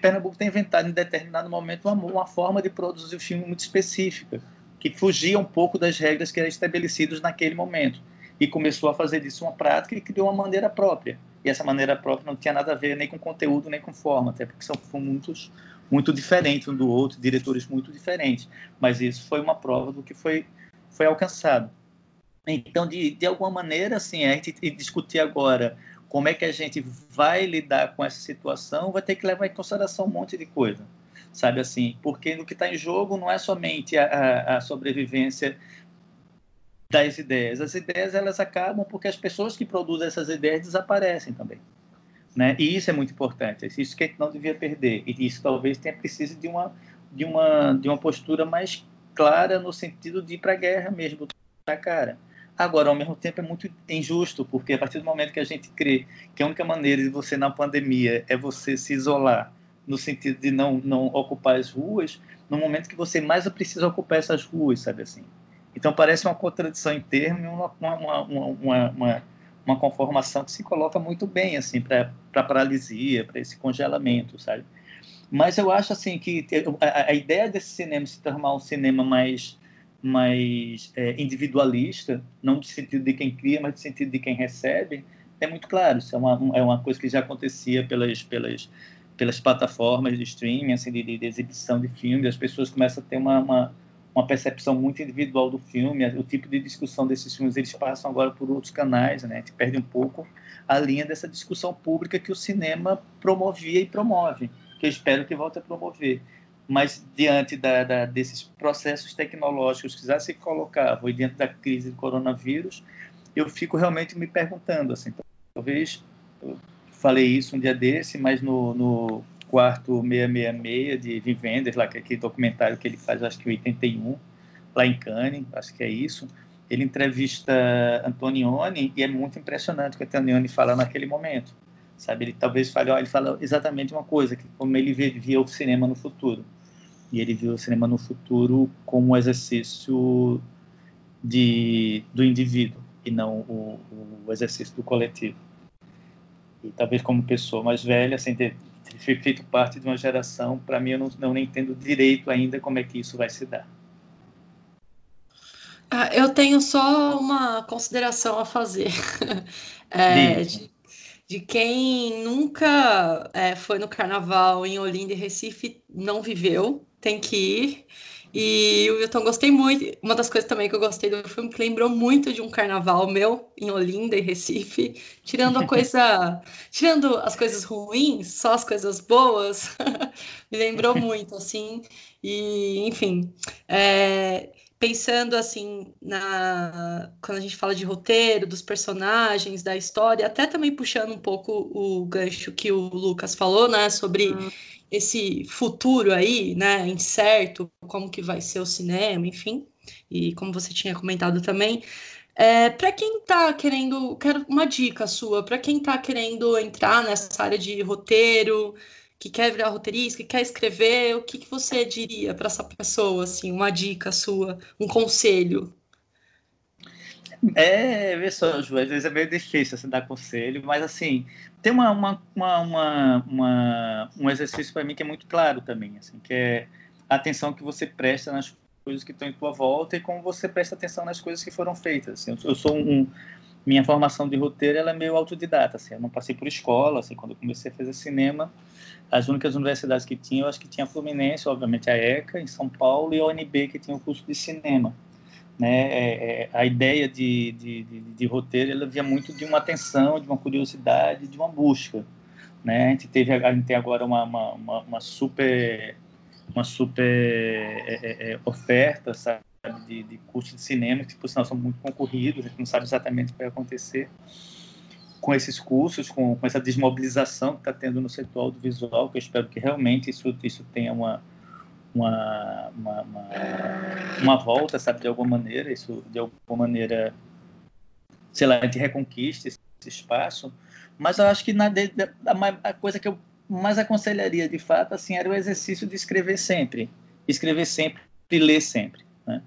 Speaker 6: Pernambuco ter inventado em determinado momento uma, uma forma de produzir o filme muito específica, que fugia um pouco das regras que eram estabelecidas naquele momento e começou a fazer disso uma prática e criou uma maneira própria. E essa maneira própria não tinha nada a ver nem com conteúdo nem com forma, até porque são muitos muito diferentes um do outro, diretores muito diferentes. Mas isso foi uma prova do que foi foi alcançado. Então, de, de alguma maneira, assim, a gente discutir agora como é que a gente vai lidar com essa situação, vai ter que levar em consideração um monte de coisa, sabe assim? Porque o que está em jogo não é somente a, a, sobrevivência das ideias. As ideias, elas acabam porque as pessoas que produzem essas ideias desaparecem também. Né? E isso é muito importante, isso que a gente não devia perder. E isso talvez tenha preciso de uma, de uma, de uma postura mais clara no sentido de ir para a guerra mesmo, da cara. Agora, ao mesmo tempo, é muito injusto, porque a partir do momento que a gente crê que a única maneira de você, na pandemia, é você se isolar, no sentido de não, não ocupar as ruas, no momento que você mais precisa ocupar essas ruas, sabe assim. Então parece uma contradição em termos, uma, uma, uma, uma, uma conformação que se coloca muito bem assim para a paralisia, para esse congelamento, sabe? Mas eu acho assim que a, a, ideia desse cinema se tornar um cinema mais mais é, individualista, não no sentido de quem cria, mas no sentido de quem recebe, é muito claro. Isso é uma, é uma coisa que já acontecia pelas, pelas, pelas plataformas de streaming, assim, de, de exibição de filmes. As pessoas começam a ter uma, uma, uma, percepção muito individual do filme. O tipo de discussão desses filmes eles passam agora por outros canais, né? A gente perde um pouco a linha dessa discussão pública que o cinema promovia e promove, que eu espero que volte a promover. Mas diante da, da, desses processos tecnológicos que já se colocavam e diante da crise do coronavírus, eu fico realmente me perguntando, assim, talvez eu falei isso um dia desse, mas no, no quarto 666 de Vivendas, lá que é aquele documentário que ele faz, acho que 81, lá em Cannes, acho que é isso, ele entrevista Antonioni e é muito impressionante o que Antonioni fala naquele momento, sabe? Ele talvez fale, ó, ele fala exatamente uma coisa, que como ele via o cinema no futuro. E ele viu o cinema no futuro como um exercício de, do indivíduo, e não o, o exercício do coletivo. E talvez como pessoa mais velha, sem ter, ter <laughs> feito parte de uma geração, para mim eu não, não entendo direito ainda como é que isso vai se dar.
Speaker 7: Ah, eu tenho só uma consideração a fazer. <laughs> é, de, de, quem nunca é, foi no carnaval em Olinda e Recife, não viveu, tem que ir. E o Wilton, gostei muito. Uma das coisas também que eu gostei do filme, que lembrou muito de um carnaval meu em Olinda e Recife, tirando a coisa. <laughs> tirando as coisas ruins, só as coisas boas, <laughs> me lembrou muito, assim. E, enfim. É, pensando assim na quando a gente fala de roteiro, dos personagens, da história, até também puxando um pouco o gancho que o Lucas falou, né, sobre hum esse futuro aí, né, incerto, como que vai ser o cinema, enfim, e como você tinha comentado também, é, para quem está querendo, quero uma dica sua, para quem está querendo entrar nessa área de roteiro, que quer virar roteirista, que quer escrever, o que, que você diria para essa pessoa, assim, uma dica sua, um conselho?
Speaker 6: É, vê só, às vezes é meio difícil assim, dar conselho, mas assim, tem uma, uma, uma, uma um exercício para mim que é muito claro também, assim, que é a atenção que você presta nas coisas que estão em tua volta e como você presta atenção nas coisas que foram feitas. Assim, eu sou um, minha formação de roteiro ela é meio autodidata, assim, eu não passei por escola, assim, quando eu comecei a fazer cinema, as únicas universidades que tinha, eu acho que tinha a Fluminense, obviamente a ECA em São Paulo e a UNB que tinha o curso de cinema. Né? É, é, a ideia de, de, de, de, roteiro ela via muito de uma atenção, de uma curiosidade, de uma busca. Né? A gente teve a gente tem agora uma, uma, uma, uma super uma super é, é, é oferta sabe? De, de cursos de cinema que por sinal são muito concorridos a gente não sabe exatamente o que vai acontecer com esses cursos com, com essa desmobilização que está tendo no setor audiovisual que eu espero que realmente isso isso tenha uma uma, uma, uma, uma, volta, sabe, de alguma maneira, isso de alguma maneira, sei lá, a gente reconquista esse, espaço, mas eu acho que na, a, a coisa que eu mais aconselharia, de fato, assim, era o exercício de escrever sempre, escrever sempre e ler sempre, né?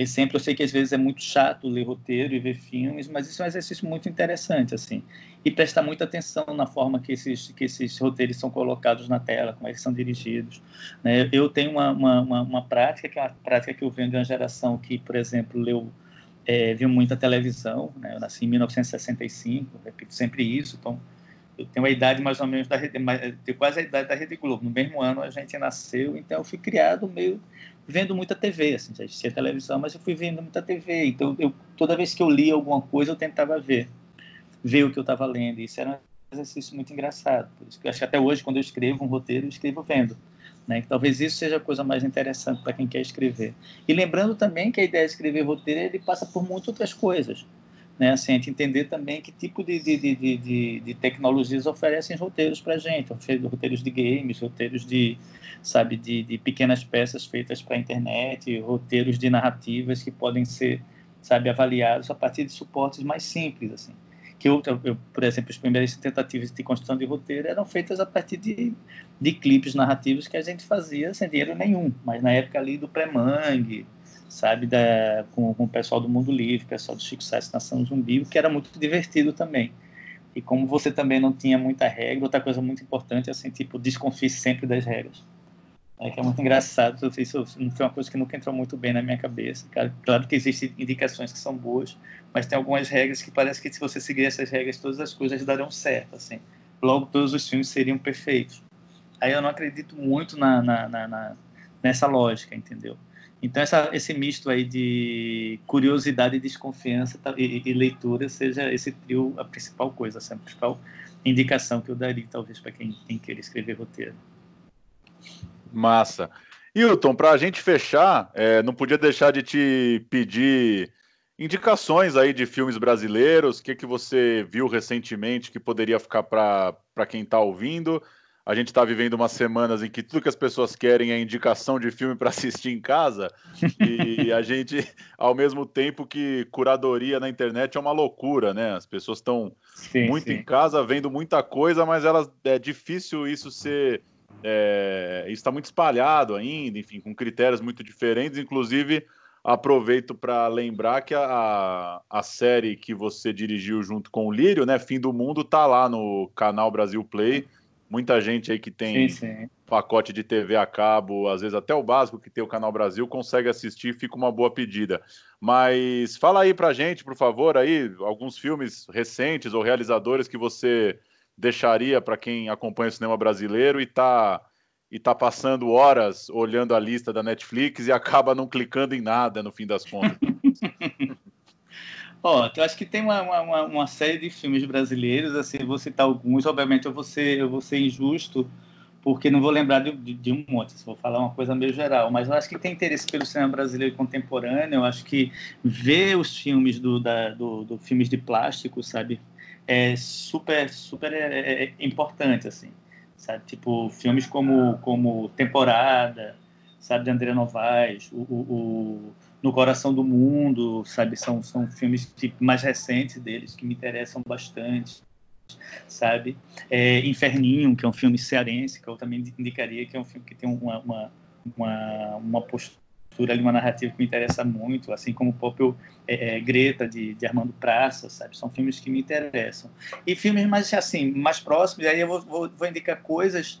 Speaker 6: Ler sempre, eu sei que às vezes é muito chato ler roteiro e ver filmes, mas isso é um exercício muito interessante, assim. E prestar muita atenção na forma que esses, que esses roteiros são colocados na tela, como eles são dirigidos. Né? Eu tenho uma, uma, uma, prática, que é uma prática que eu venho de uma geração que, por exemplo, leu, é, viu muita televisão, né? Eu nasci em 1965, repito sempre isso, então eu tenho a idade mais ou menos da Rede, quase a idade da Rede Globo. No mesmo ano a gente nasceu, então eu fui criado meio vendo muita TV, assim, já existia televisão, mas eu fui vendo muita TV. Então, eu, toda vez que eu lia alguma coisa, eu tentava ver, ver o que eu estava lendo. Isso era um exercício muito engraçado. Por isso que eu acho que até hoje, quando eu escrevo um roteiro, eu escrevo vendo. Né? Talvez isso seja a coisa mais interessante para quem quer escrever. E lembrando também que a ideia de escrever roteiro ele passa por muitas outras coisas né? Assim, a gente entender também que tipo de, de, de, de, de tecnologias oferecem roteiros para a gente, roteiros de games, roteiros de, sabe, de, de pequenas peças feitas para a internet, roteiros de narrativas que podem ser, sabe, avaliados a partir de suportes mais simples, assim. que eu, eu, por exemplo, as primeiras tentativas de construção de roteiro eram feitas a partir de, de clipes narrativos que a gente fazia sem dinheiro nenhum, mas na época ali do pré-mangue, sabe, da, com, com, o pessoal do Mundo Livre, o pessoal do Chico Sainz Nação Zumbi, que era muito divertido também. E como você também não tinha muita regra, outra coisa muito importante é assim, tipo, desconfie sempre das regras. É que é muito engraçado, isso foi uma coisa que nunca entrou muito bem na minha cabeça. Claro que existem indicações que são boas, mas tem algumas regras que parece que se você seguir essas regras, todas as coisas darão certo, assim. Logo, todos os filmes seriam perfeitos. Aí eu não acredito muito na, na, na, na nessa lógica, entendeu? Então, essa, esse misto aí de curiosidade e desconfiança tá, e, e, leitura seja esse trio a principal coisa, a principal indicação que eu daria, talvez, para quem, quem queira escrever roteiro.
Speaker 2: Massa. Hilton, para a gente fechar, é, não podia deixar de te pedir indicações aí de filmes brasileiros, o que, que você viu recentemente que poderia ficar para quem está ouvindo. A gente está vivendo umas semanas em que tudo que as pessoas querem é indicação de filme para assistir em casa, <laughs> e a gente, ao mesmo tempo que curadoria na internet é uma loucura, né? As pessoas estão muito sim. em casa vendo muita coisa, mas elas, é difícil isso ser é, está muito espalhado ainda, enfim, com critérios muito diferentes. Inclusive, aproveito para lembrar que a, a série que você dirigiu junto com o Lírio, né, Fim do Mundo, tá lá no canal Brasil Play. Muita gente aí que tem sim, sim. pacote de TV a cabo, às vezes até o básico que tem o Canal Brasil, consegue assistir, fica uma boa pedida. Mas fala aí pra gente, por favor, aí, alguns filmes recentes ou realizadores que você deixaria para quem acompanha o cinema brasileiro e está e tá passando horas olhando a lista da Netflix e acaba não clicando em nada no fim das contas? <laughs>
Speaker 6: Ó, eu acho que tem uma, uma, uma, série de filmes brasileiros, assim, vou citar alguns, obviamente eu vou ser, eu vou ser injusto, porque não vou lembrar de, de, de um monte, vou falar uma coisa meio geral, mas eu acho que tem interesse pelo cinema brasileiro contemporâneo, eu acho que ver os filmes do, da, do, do filmes de plástico, sabe, é super, super é, é, é, importante, assim, sabe? Tipo, filmes como, como Temporada, sabe, de André Novaes, o, o, o, No Coração do Mundo, sabe? São, são filmes tipo, mais recentes deles que me interessam bastante, sabe? É, Inferninho, que é um filme cearense, que eu também indicaria que é um filme que tem uma, uma, uma, uma postura ali uma narrativa que me interessa muito, assim como o próprio é, é, Greta de, de, Armando Praça, sabe? São filmes que me interessam. E filmes mais assim, mais próximos, aí eu vou, vou, vou indicar coisas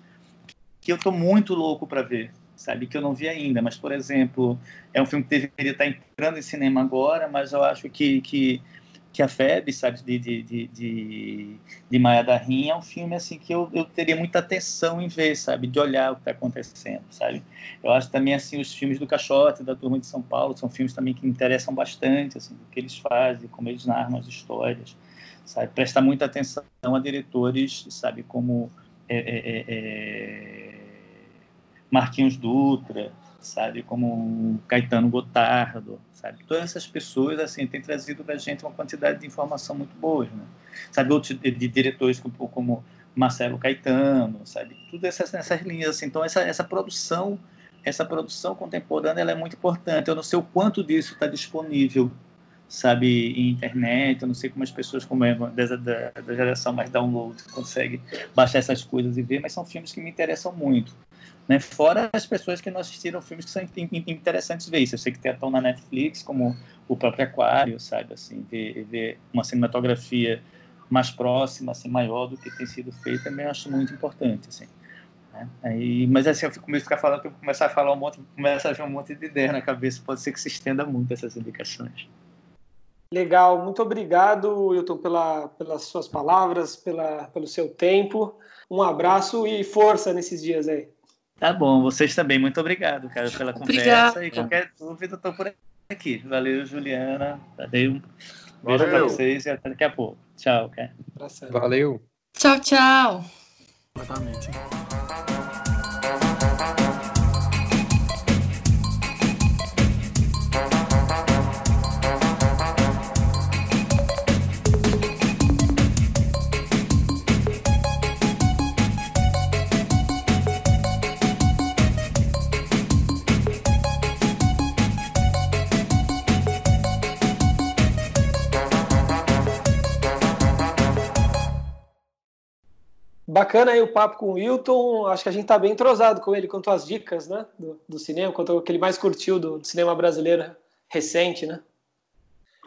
Speaker 6: que eu estou muito louco para ver, sabe? Que eu não vi ainda. Mas, por exemplo, é um filme que deveria estar entrando em cinema agora, mas eu acho que, que que a FEB, sabe, de, de, de, de, de Maia da Rinha, é um filme, assim, que eu, eu teria muita atenção em ver, sabe, de olhar o que está acontecendo, sabe. Eu acho também, assim, os filmes do Caixote, da Turma de São Paulo, são filmes também que me interessam bastante, assim, do que eles fazem, como eles narram as histórias, sabe, prestar muita atenção a diretores, sabe, como é, é, é, é Marquinhos Dutra, sabe, como Caetano Gotardo, sabe, todas essas pessoas assim têm trazido para a gente uma quantidade de informação muito boa, né? sabe, outros de, de diretores como, como, Marcelo Caetano, sabe, tudo essas essas linhas assim, então essa essa produção essa produção contemporânea ela é muito importante. Eu não sei o quanto disso está disponível, sabe, em internet. Eu não sei como as pessoas, como é da, da, geração mais download, conseguem baixar essas coisas e ver, mas são filmes que me interessam muito. Né? Fora as pessoas que não assistiram filmes que são interessantes ver isso. Eu sei que tem até na Netflix, como o próprio Aquário, sabe? Assim, ver, ver uma cinematografia mais próxima, assim, maior do que tem sido feito, também acho muito importante, assim. Né? Aí, mas assim, eu fico meio ficar falando, eu começar a falar um monte, começa a vir um monte de ideia na cabeça, pode ser que se estenda muito essas indicações.
Speaker 5: Legal, muito obrigado, Wilton, pela, pelas suas palavras, pela, pelo seu tempo. Um abraço e força nesses dias aí.
Speaker 6: Tá bom, vocês também. Muito obrigado, cara, pela conversa. E qualquer dúvida, estou por aqui. Valeu, Juliana. Valeu. Beijo para vocês e até daqui a pouco. Tchau, cara.
Speaker 8: Valeu.
Speaker 7: Tchau, tchau.
Speaker 6: Exatamente.
Speaker 5: Bacana aí o papo com o Wilton. Acho que a gente está bem entrosado com ele quanto às dicas né, do, do cinema, quanto ao que ele mais curtiu do, do, cinema brasileiro recente, né?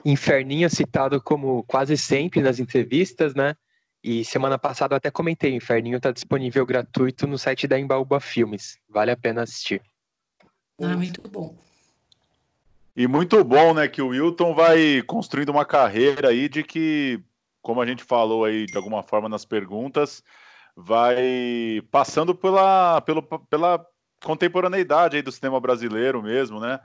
Speaker 8: Inferninho citado como quase sempre nas entrevistas, né? E semana passada eu até comentei, Inferninho está disponível gratuito no site da Embaúba Filmes. Vale a pena assistir.
Speaker 7: Ah, muito bom.
Speaker 2: E muito bom, né, que o Wilton vai construindo uma carreira aí de que, como a gente falou aí de alguma forma nas perguntas, vai passando pela, pelo, pela contemporaneidade aí do cinema brasileiro mesmo, né?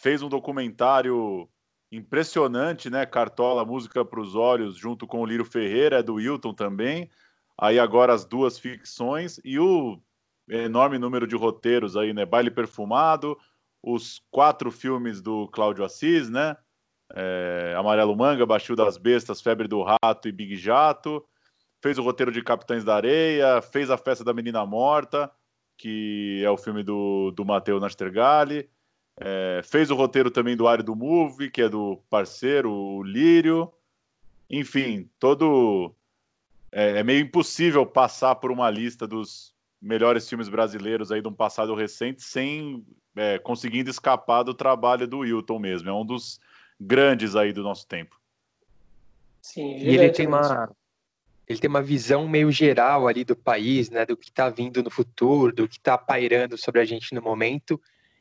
Speaker 2: Fez um documentário impressionante, né? Cartola, Música para os Olhos, junto com o Lírio Ferreira, é do Wilton também. Aí agora as duas ficções e o enorme número de roteiros aí, né? Baile Perfumado, os quatro filmes do Cláudio Assis, né? É, Amarelo Manga, Baixio das Bestas, Febre do Rato e Big Jato. Fez o roteiro de Capitães da Areia, fez a Festa da Menina Morta, que é o filme do, do Matteo Nastergalli. É, fez o roteiro também do Área do Movie, que é do parceiro, o Lírio. Enfim, todo. É, é meio impossível passar por uma lista dos melhores filmes brasileiros aí de um passado recente sem é, conseguindo escapar do trabalho do Wilton mesmo. É um dos grandes aí do nosso tempo.
Speaker 8: Sim, e ele tem uma ele tem uma visão meio geral ali do país, né, do que está vindo no futuro, do que está pairando sobre a gente no momento,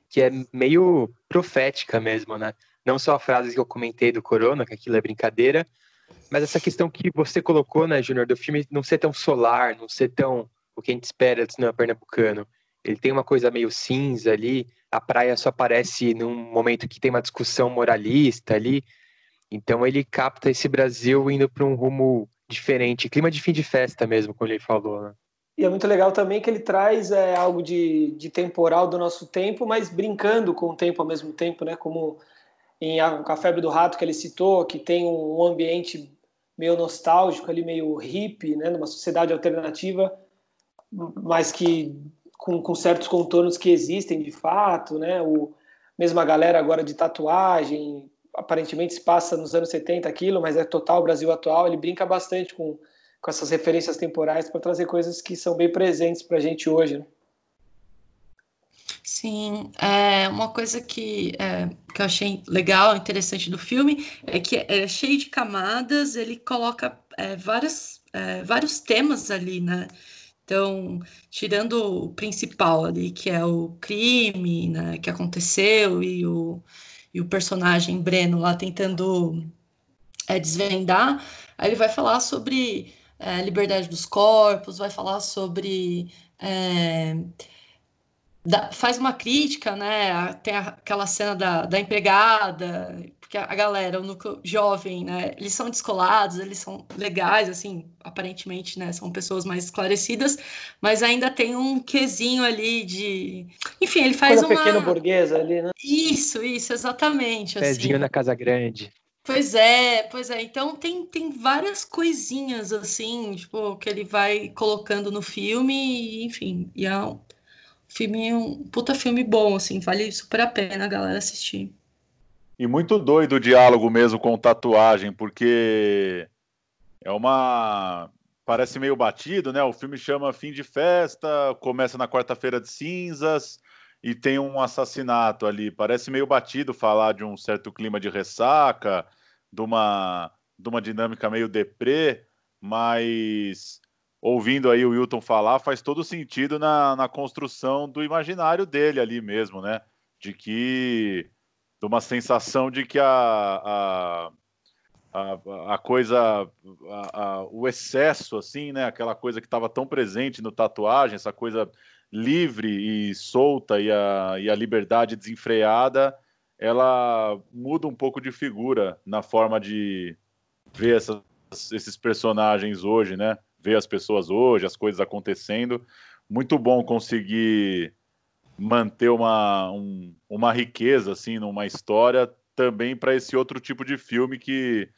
Speaker 8: que é meio profética mesmo, né? Não só a frase que eu comentei do Corona, que aquilo é brincadeira, mas essa questão que você colocou, né, Júnior, do filme não ser tão solar, não ser tão o que a gente espera do cinema pernambucano. Ele tem uma coisa meio cinza ali, a praia só aparece num momento que tem uma discussão moralista ali. Então ele capta esse Brasil indo para um rumo diferente, clima de fim de festa mesmo, como ele falou. Né?
Speaker 5: E é muito legal também que ele traz é, algo de, de temporal do nosso tempo, mas brincando com o tempo ao mesmo tempo, né? Como em a, Febre do Rato que ele citou, que tem um, ambiente meio nostálgico ali, meio hippie, né? Numa sociedade alternativa, mas que com, com, certos contornos que existem de fato, né? O, mesmo a galera agora de tatuagem, aparentemente se passa nos anos 70 aquilo, mas é total Brasil atual, ele brinca bastante com, com essas referências temporais para trazer coisas que são bem presentes para a gente hoje. Né?
Speaker 7: Sim, é uma coisa que, é, que eu achei legal, interessante do filme, é que é cheio de camadas, ele coloca é, vários, é, vários temas ali, né? Então, tirando o principal ali, que é o crime né, que aconteceu e o, e o personagem Breno lá tentando é, desvendar, aí ele vai falar sobre é, liberdade dos corpos, vai falar sobre. É, da, faz uma crítica, né? Tem aquela cena da, da empregada porque a galera, o núcleo jovem, né, eles são descolados, eles são legais, assim, aparentemente, né, são pessoas mais esclarecidas, mas ainda tem um quesinho ali de... Enfim, ele faz Coisa
Speaker 5: uma... pequeno burguesa ali, né?
Speaker 7: Isso, isso, exatamente.
Speaker 8: Pezinho assim. na Casa Grande.
Speaker 7: Pois é, pois é. Então tem, tem várias coisinhas, assim, tipo, que ele vai colocando no filme, e, enfim, e é um filme, um puta filme bom, assim, vale super a pena a galera assistir.
Speaker 2: E muito doido o diálogo mesmo com tatuagem, porque é uma. Parece meio batido, né? O filme chama Fim de Festa, começa na quarta-feira de cinzas e tem um assassinato ali. Parece meio batido falar de um certo clima de ressaca, de uma, de uma dinâmica meio deprê, mas ouvindo aí o Wilton falar, faz todo sentido na, na construção do imaginário dele ali mesmo, né? De que de uma sensação de que a, a, a, a coisa, a, a, o excesso, assim, né? Aquela coisa que estava tão presente no tatuagem, essa coisa livre e solta e a, e a liberdade desenfreada, ela muda um pouco de figura na forma de ver essas, esses personagens hoje, né? Ver as pessoas hoje, as coisas acontecendo. Muito bom conseguir manter uma, um, uma riqueza assim numa história também para esse outro tipo de filme que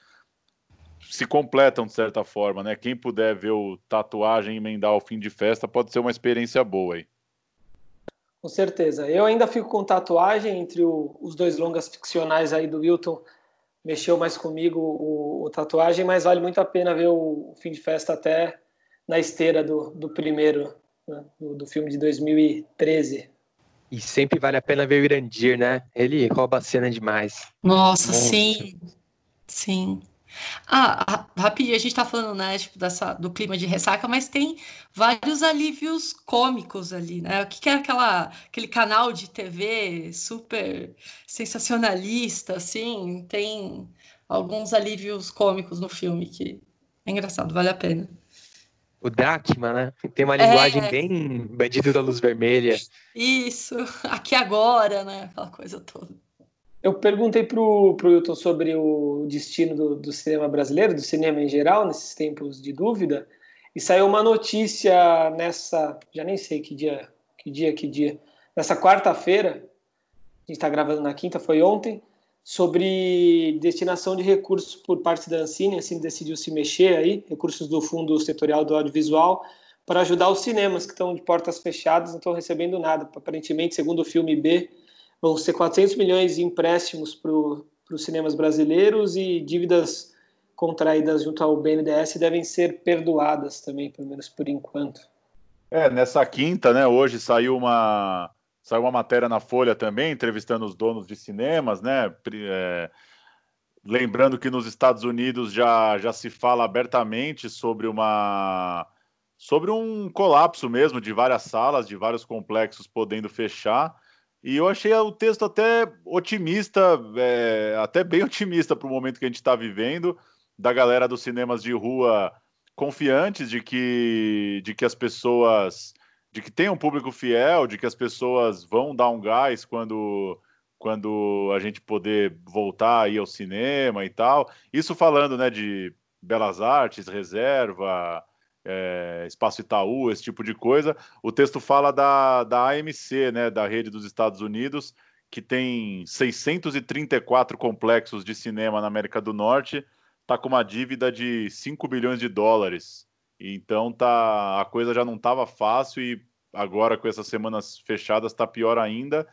Speaker 2: se completam de certa forma, né? Quem puder ver o tatuagem emendar o fim de festa pode ser uma experiência boa aí.
Speaker 5: Com certeza. Eu ainda fico com tatuagem entre o, os dois longas ficcionais aí do Wilton. Mexeu mais comigo o, o, tatuagem, mas vale muito a pena ver o, o fim de festa até na esteira do, do primeiro, né, do, do, filme de 2013.
Speaker 8: E sempre vale a pena ver o Irandir, né? Ele rouba a cena demais.
Speaker 7: Nossa, Nossa. sim. Sim. Ah, rapidinho, a gente tá falando, né, tipo, dessa, do clima de ressaca, mas tem vários alívios cômicos ali, né? O que, que é aquela, aquele canal de TV super sensacionalista, assim? Tem alguns alívios cômicos no filme que é engraçado, vale a pena.
Speaker 8: O Drakma, né? Tem uma linguagem é... bem bandido da luz vermelha.
Speaker 7: Isso, <laughs> aqui agora, né? Aquela coisa toda.
Speaker 5: Eu perguntei para o Hilton sobre o destino do, do, cinema brasileiro, do cinema em geral, nesses tempos de dúvida, e saiu uma notícia nessa, já nem sei que dia, que dia, que dia, nessa quarta-feira, a gente está gravando na quinta, foi ontem, sobre destinação de recursos por parte da Ancine, assim decidiu se mexer aí, recursos do Fundo Setorial do Audiovisual, para ajudar os cinemas que estão de portas fechadas, não estão recebendo nada. Aparentemente, segundo o filme B, vão ser 400 milhões de empréstimos para os cinemas brasileiros e dívidas contraídas junto ao BNDES devem ser perdoadas também, pelo menos por enquanto.
Speaker 2: É, nessa quinta, né, hoje saiu uma, saiu uma matéria na Folha também, entrevistando os donos de cinemas, né, é, lembrando que nos Estados Unidos já, já se fala abertamente sobre uma sobre um colapso mesmo de várias salas, de vários complexos podendo fechar, e eu achei o texto até otimista, é, até bem <laughs> otimista para o momento que a gente está vivendo, da galera dos cinemas de rua confiantes de que, de que as pessoas, de que tem um público fiel, de que as pessoas vão dar um gás quando, quando a gente poder voltar aí ao cinema e tal. Isso falando, né, de belas artes, reserva, é, Espaço Itaú, esse tipo de coisa. O texto fala da, da AMC, né, da rede dos Estados Unidos, que tem 634 complexos de cinema na América do Norte, está com uma dívida de 5 bilhões de dólares. Então tá, a coisa já não estava fácil e agora com essas semanas fechadas está pior ainda.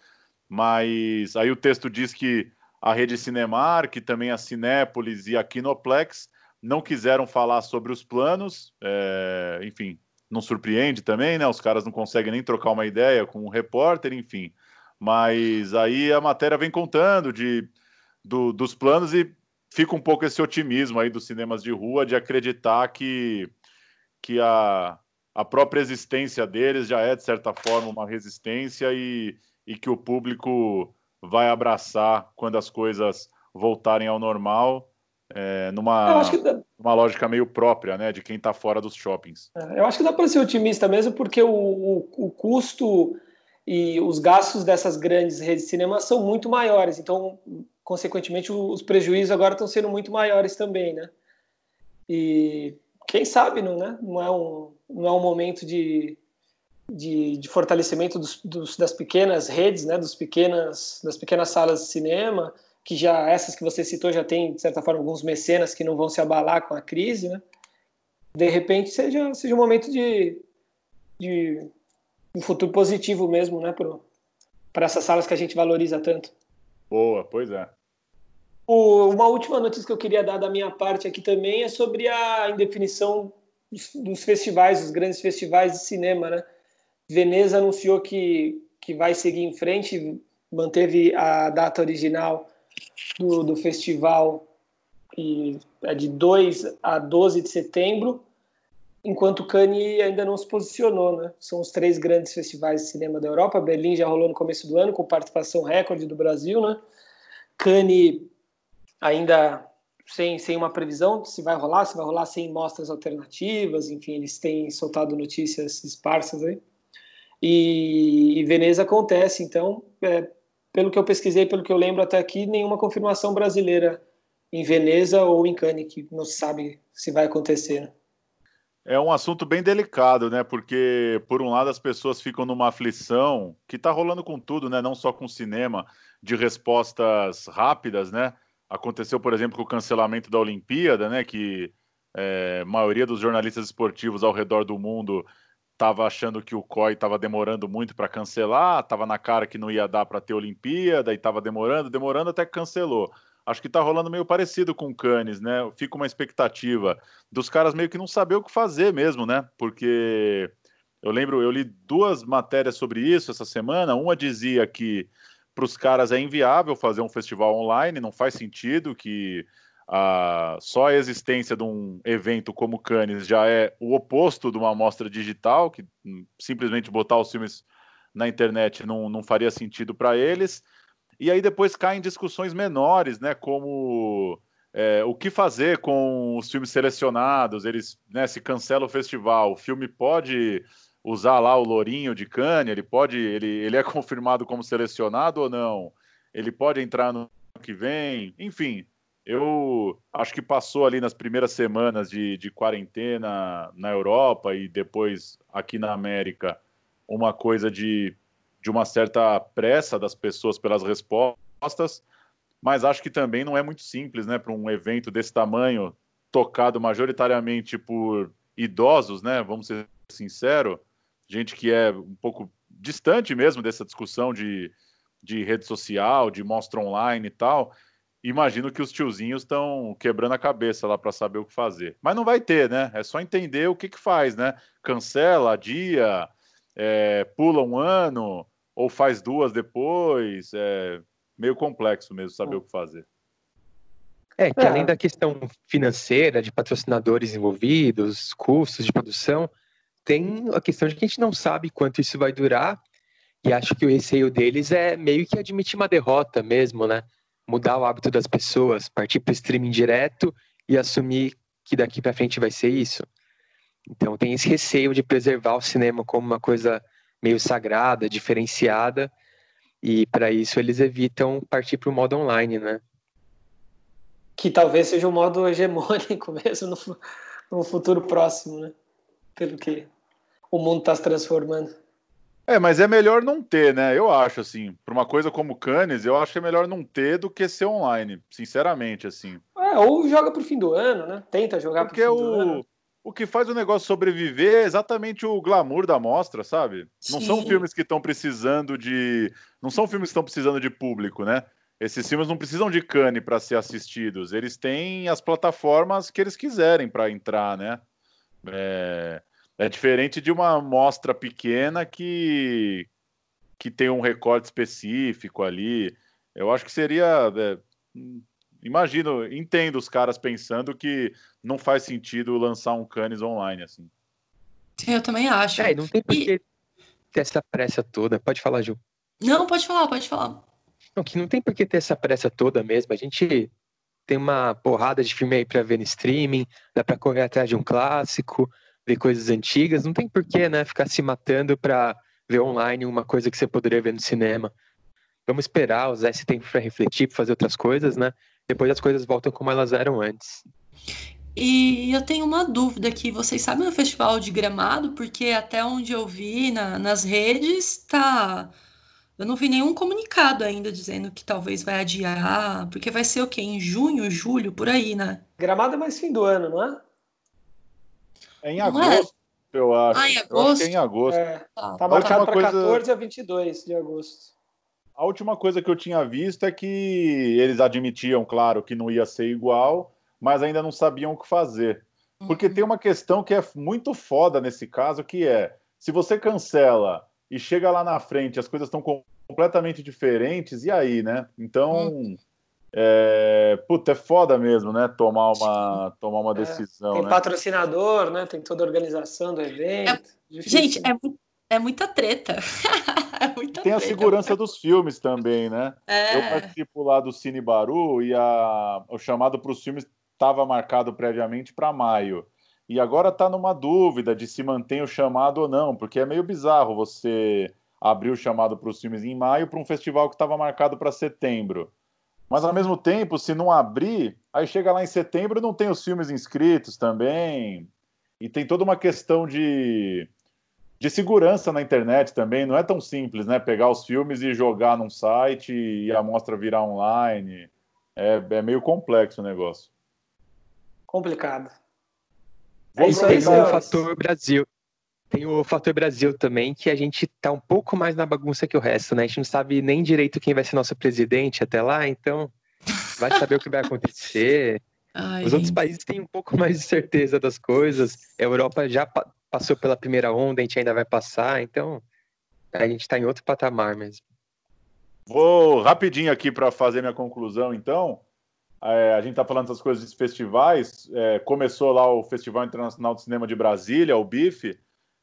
Speaker 2: Mas aí o texto diz que a rede Cinemark, também a Cinépolis e a Kinoplex não quiseram falar sobre os planos, é, enfim, não surpreende também, né? Os caras não conseguem nem trocar uma ideia com um repórter, enfim. Mas aí a matéria vem contando de, do, dos planos e fica um pouco esse otimismo aí dos cinemas de rua de acreditar que, que a, a própria existência deles já é, de certa forma, uma resistência e, e que o público vai abraçar quando as coisas voltarem ao normal é, numa, dá... numa lógica meio própria, né, de quem está fora dos shoppings.
Speaker 5: É, eu acho que dá para ser otimista mesmo, porque o, o, o, custo e os gastos dessas grandes redes de cinema são muito maiores, então, consequentemente, os prejuízos agora estão sendo muito maiores também, né? E quem sabe, não, né? não, é, um, não é um momento de, de, de fortalecimento dos, dos, das pequenas redes, né? dos pequenas, das pequenas salas de cinema, que já essas que você citou já tem de certa forma alguns mecenas que não vão se abalar com a crise, né? De repente seja seja um momento de, de um futuro positivo mesmo, né, para essas salas que a gente valoriza tanto.
Speaker 2: Boa, pois é.
Speaker 5: Uma última notícia que eu queria dar da minha parte aqui também é sobre a indefinição dos, festivais, dos grandes festivais de cinema, né? Veneza anunciou que, que vai seguir em frente, manteve a data original do, do festival, que é de 2 a 12 de setembro, enquanto Cannes ainda não se posicionou. Né? São os três grandes festivais de cinema da Europa. Berlim já rolou no começo do ano, com participação recorde do Brasil. Né? Cannes ainda sem, sem uma previsão se vai rolar, se vai rolar sem mostras alternativas, enfim, eles têm soltado notícias esparsas aí. E, e Veneza acontece, então, é, pelo que eu pesquisei, pelo que eu lembro até aqui, nenhuma confirmação brasileira em Veneza ou em Cannes, que não se sabe se vai acontecer. Né?
Speaker 2: É um assunto bem delicado, né? Porque, por um lado, as pessoas ficam numa aflição que está rolando com tudo, né? Não só com cinema, de respostas rápidas, né? Aconteceu, por exemplo, com o cancelamento da Olimpíada, né? Que é, a maioria dos jornalistas esportivos ao redor do mundo estava achando que o COI estava demorando muito para cancelar, estava na cara que não ia dar para ter Olimpíada e estava demorando, demorando até que cancelou. acho que tá rolando meio parecido com Cannes, né? Fica uma expectativa dos caras meio que não saber o que fazer mesmo, né? Porque eu lembro, eu li duas matérias sobre isso essa semana. Uma dizia que para os caras é inviável fazer um festival online, não faz sentido que a, só a existência de um evento como Cannes já é o oposto de uma amostra digital, que simplesmente botar os filmes na internet não, não faria sentido para eles. E aí depois caem discussões menores, né? Como é, o que fazer com os filmes selecionados? Eles, né, se cancela o festival, o filme pode usar lá o lourinho de Cannes, ele pode, ele, ele é <laughs> confirmado como selecionado ou não? Ele pode entrar no que vem? Enfim, eu acho que passou ali nas primeiras semanas de, de quarentena na Europa e depois aqui na América uma coisa de, de uma certa pressa das pessoas pelas respostas, mas acho que também não é muito simples, né, para um evento desse tamanho, tocado majoritariamente por idosos, né, vamos ser sinceros, gente que é um pouco distante mesmo dessa discussão de, de rede social, de mostra online e tal, imagino que os tiozinhos estão quebrando a cabeça lá para saber o que fazer. Mas não vai ter, né? É só entender o que, que faz, né? Cancela, adia, é, pula um ano ou faz duas depois. É meio complexo mesmo saber o que fazer.
Speaker 8: É, que além da questão financeira, de patrocinadores envolvidos, custos de produção, tem a questão de que a gente não sabe quanto isso vai durar. E acho que o receio deles é meio que admitir uma derrota mesmo, né? mudar o hábito das pessoas, partir para o streaming direto e assumir que daqui para frente vai ser isso. Então tem esse receio de preservar o cinema como uma coisa meio sagrada, diferenciada, e para isso eles evitam partir para o modo online, né?
Speaker 5: Que talvez seja um modo <laughs> hegemônico mesmo no, no futuro próximo, né? Pelo que o mundo está se transformando.
Speaker 2: É, mas é melhor não ter, né? Eu acho, assim, para uma coisa como Cannes, eu acho que é melhor não ter do que ser online, sinceramente, assim.
Speaker 5: É, ou joga pro fim do ano, né? Tenta jogar
Speaker 2: Porque pro fim o... do ano. O que faz o negócio sobreviver é exatamente o glamour da mostra, sabe? Sim. Não são filmes que estão precisando de. Não são filmes que estão precisando de público, né? Esses filmes não precisam de cane para ser assistidos. Eles têm as plataformas que eles quiserem para entrar, né? É... É diferente de uma amostra pequena que, que tem um recorte específico ali. Eu acho que seria. É, imagino, entendo os caras pensando que não faz sentido lançar um Cannes online assim.
Speaker 7: Eu também acho.
Speaker 8: É, não tem por que ter essa pressa toda. Pode falar, Ju.
Speaker 7: Não, pode falar, pode falar.
Speaker 8: Não, que não tem por que ter essa pressa toda mesmo. A gente tem uma porrada de filme aí para ver no streaming, dá para correr atrás de um clássico ver coisas antigas, não tem porquê, né, ficar se matando para ver online uma coisa que você poderia ver no cinema. Vamos esperar, usar esse tempo para refletir, para fazer outras coisas, né? Depois as coisas voltam como elas eram antes.
Speaker 7: E eu tenho uma dúvida aqui. Vocês sabem o Festival de Gramado? Porque até onde eu vi na, nas redes, tá. Eu não vi nenhum comunicado ainda dizendo que talvez vai adiar, porque vai ser o quê? Em junho, julho, por aí, né?
Speaker 5: Gramado é mais fim do ano, não é?
Speaker 2: É em agosto, é? eu acho.
Speaker 7: Ah, em
Speaker 2: agosto? Eu acho que é em agosto. É,
Speaker 5: tá, tá marcado para coisa... 14 a 22 de agosto.
Speaker 2: A última coisa que eu tinha visto é que eles admitiam, claro, que não ia ser igual, mas ainda não sabiam o que fazer. Porque uhum. tem uma questão que é muito foda nesse caso, que é, se você cancela e chega lá na frente, as coisas estão completamente diferentes, e aí, né? Então, uhum. É, puta, é foda mesmo, né? Tomar uma, tomar uma é, decisão.
Speaker 5: Tem
Speaker 2: né?
Speaker 5: patrocinador, né? Tem toda a organização do evento.
Speaker 7: É, gente, é, é muita treta. <laughs> é
Speaker 2: muita tem treta. a segurança dos filmes também, né? É. Eu participo lá do Cine Baru e a, o chamado para os filmes estava marcado previamente para maio. E agora está numa dúvida de se mantém o chamado ou não, porque é meio bizarro você abrir o chamado para os filmes em maio para um festival que estava marcado para setembro. Mas ao mesmo tempo, se não abrir, aí chega lá em setembro não tem os filmes inscritos também. E tem toda uma questão de, de segurança na internet também. Não é tão simples, né? Pegar os filmes e jogar num site e a mostra virar online. É, é meio complexo o negócio.
Speaker 5: Complicado.
Speaker 8: É isso aí, o fator Brasil. Tem o fator Brasil também, que a gente tá um pouco mais na bagunça que o resto, né? A gente não sabe nem direito quem vai ser nosso presidente até lá, então vai saber o que vai acontecer. Ai, Os outros países têm um pouco mais de certeza das coisas. A Europa já pa passou pela primeira onda, a gente ainda vai passar, então a gente está em outro patamar mesmo.
Speaker 2: Vou rapidinho aqui para fazer minha conclusão, então. É, a gente está falando das coisas dos festivais. É, começou lá o Festival Internacional de Cinema de Brasília, o BIF,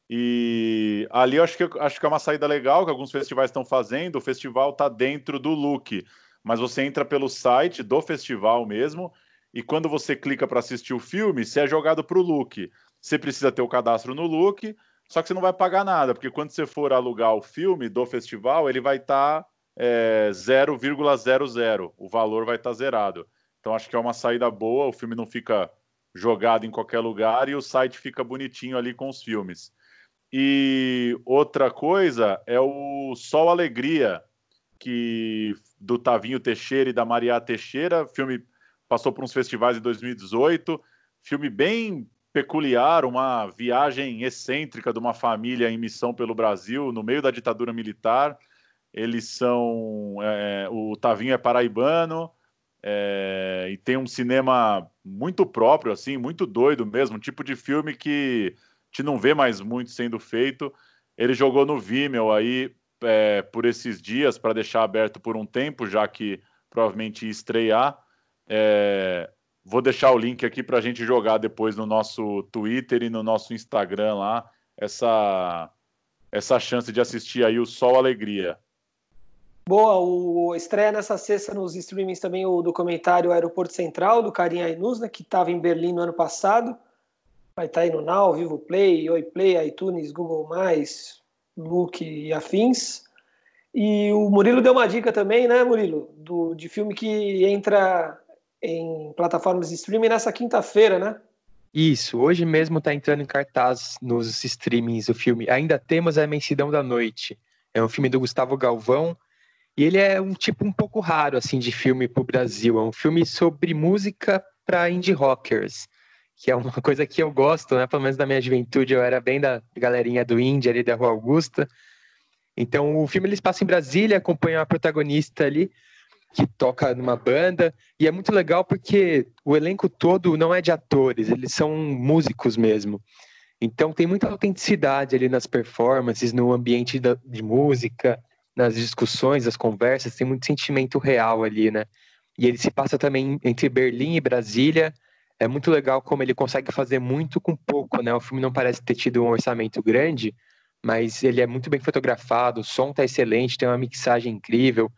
Speaker 2: e ali eu acho que, acho que é uma saída legal que alguns festivais estão fazendo. O festival está dentro do Look, mas você entra pelo site do festival mesmo, e quando você clica para assistir o filme, você é jogado para o Look. Você precisa ter o cadastro no Look, só que você não vai pagar nada, porque quando você for alugar o filme do festival, ele vai estar tá, é, 0,00, o valor vai estar tá zerado. Então acho que é uma saída boa, o filme não fica jogado em qualquer lugar e o site fica bonitinho ali com os filmes. E outra coisa é o Sol Alegria, que do Tavinho Teixeira e da Maria Teixeira, filme passou por uns festivais em 2018, filme bem peculiar, uma viagem excêntrica de uma família em missão pelo Brasil no meio da ditadura militar. Eles são é, o Tavinho é paraibano é, e tem um cinema muito próprio, assim, muito doido mesmo, um tipo de filme que gente não vê mais muito sendo feito. Ele jogou no Vimeo aí é, por esses dias para deixar aberto por um tempo, já que provavelmente ia estrear. É, vou deixar o link aqui para a gente jogar depois no nosso Twitter e no nosso Instagram lá essa essa chance de assistir aí o Sol Alegria.
Speaker 5: Boa, o estreia nessa sexta nos streamings também o documentário Aeroporto Central do Karim Ainus, né, que estava em Berlim no ano passado. Vai estar tá aí no Now, Vivo Play, Oi Play, iTunes, Google+, Look e afins. E o Murilo deu uma dica também, né, Murilo? Do, de filme que entra em plataformas de streaming nessa quinta-feira, né?
Speaker 8: Isso, hoje mesmo está entrando em cartaz nos streamings o filme Ainda Temos a Imensidão da Noite. É um filme do Gustavo Galvão e ele é um tipo um pouco raro assim de filme para o Brasil. É um filme sobre música para indie rockers que é uma <laughs> coisa que eu gosto, né? Pelo menos da minha juventude, eu era bem da galerinha do Índia ali da Rua Augusta. Então, o filme eles passam em Brasília, acompanham a protagonista ali, que toca numa banda, e é muito legal porque o elenco todo não é de atores, eles são músicos mesmo. Então, tem muita autenticidade ali nas performances, no ambiente da, de música, nas discussões, as conversas, tem muito sentimento real ali, né? E ele se passa também entre Berlim e Brasília, é muito legal como ele consegue fazer muito com pouco, né? O filme não parece ter tido um orçamento grande, mas ele é muito bem fotografado, o som tá excelente, tem uma mixagem incrível,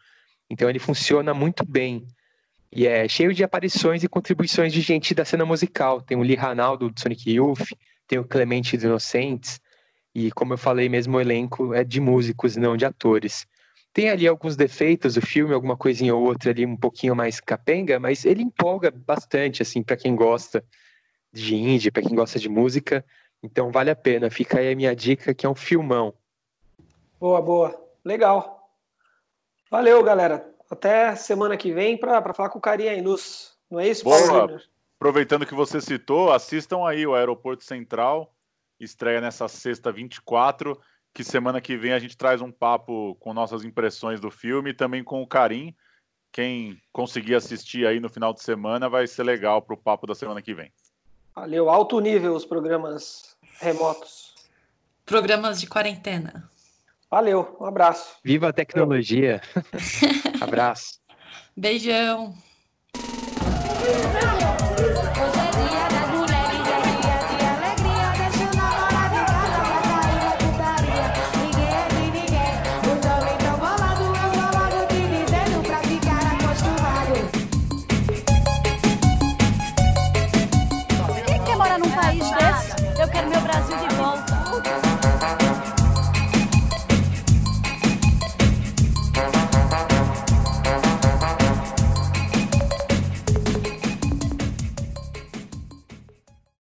Speaker 8: então ele funciona muito bem. E é cheio de aparições e contribuições de gente da cena musical. Tem o Lee Ranaldo do Sonic Youth, tem o Clemente dos Inocentes, e como eu falei mesmo, o elenco é de músicos não de atores. Tem ali alguns defeitos, o filme, alguma coisinha ou outra ali um pouquinho mais capenga, mas ele empolga bastante, assim, para quem gosta de indie, para quem gosta de música. Então vale a pena. Fica aí a minha dica, que é um filmão.
Speaker 5: Boa, boa. Legal. Valeu, galera. Até semana que vem para falar com o Carinha aí nos. Não é isso,
Speaker 2: Paulo Júnior? Aproveitando que você citou, assistam aí o Aeroporto Central. Estreia nessa sexta 24 que semana que vem a gente traz um papo com nossas impressões do filme e também com o Karim. Quem conseguir assistir aí no final de semana vai ser legal para o papo da semana que vem.
Speaker 5: Valeu, alto nível os programas remotos.
Speaker 7: Programas de quarentena.
Speaker 5: Valeu, um abraço.
Speaker 8: Viva a tecnologia. <laughs> abraço.
Speaker 7: Beijão.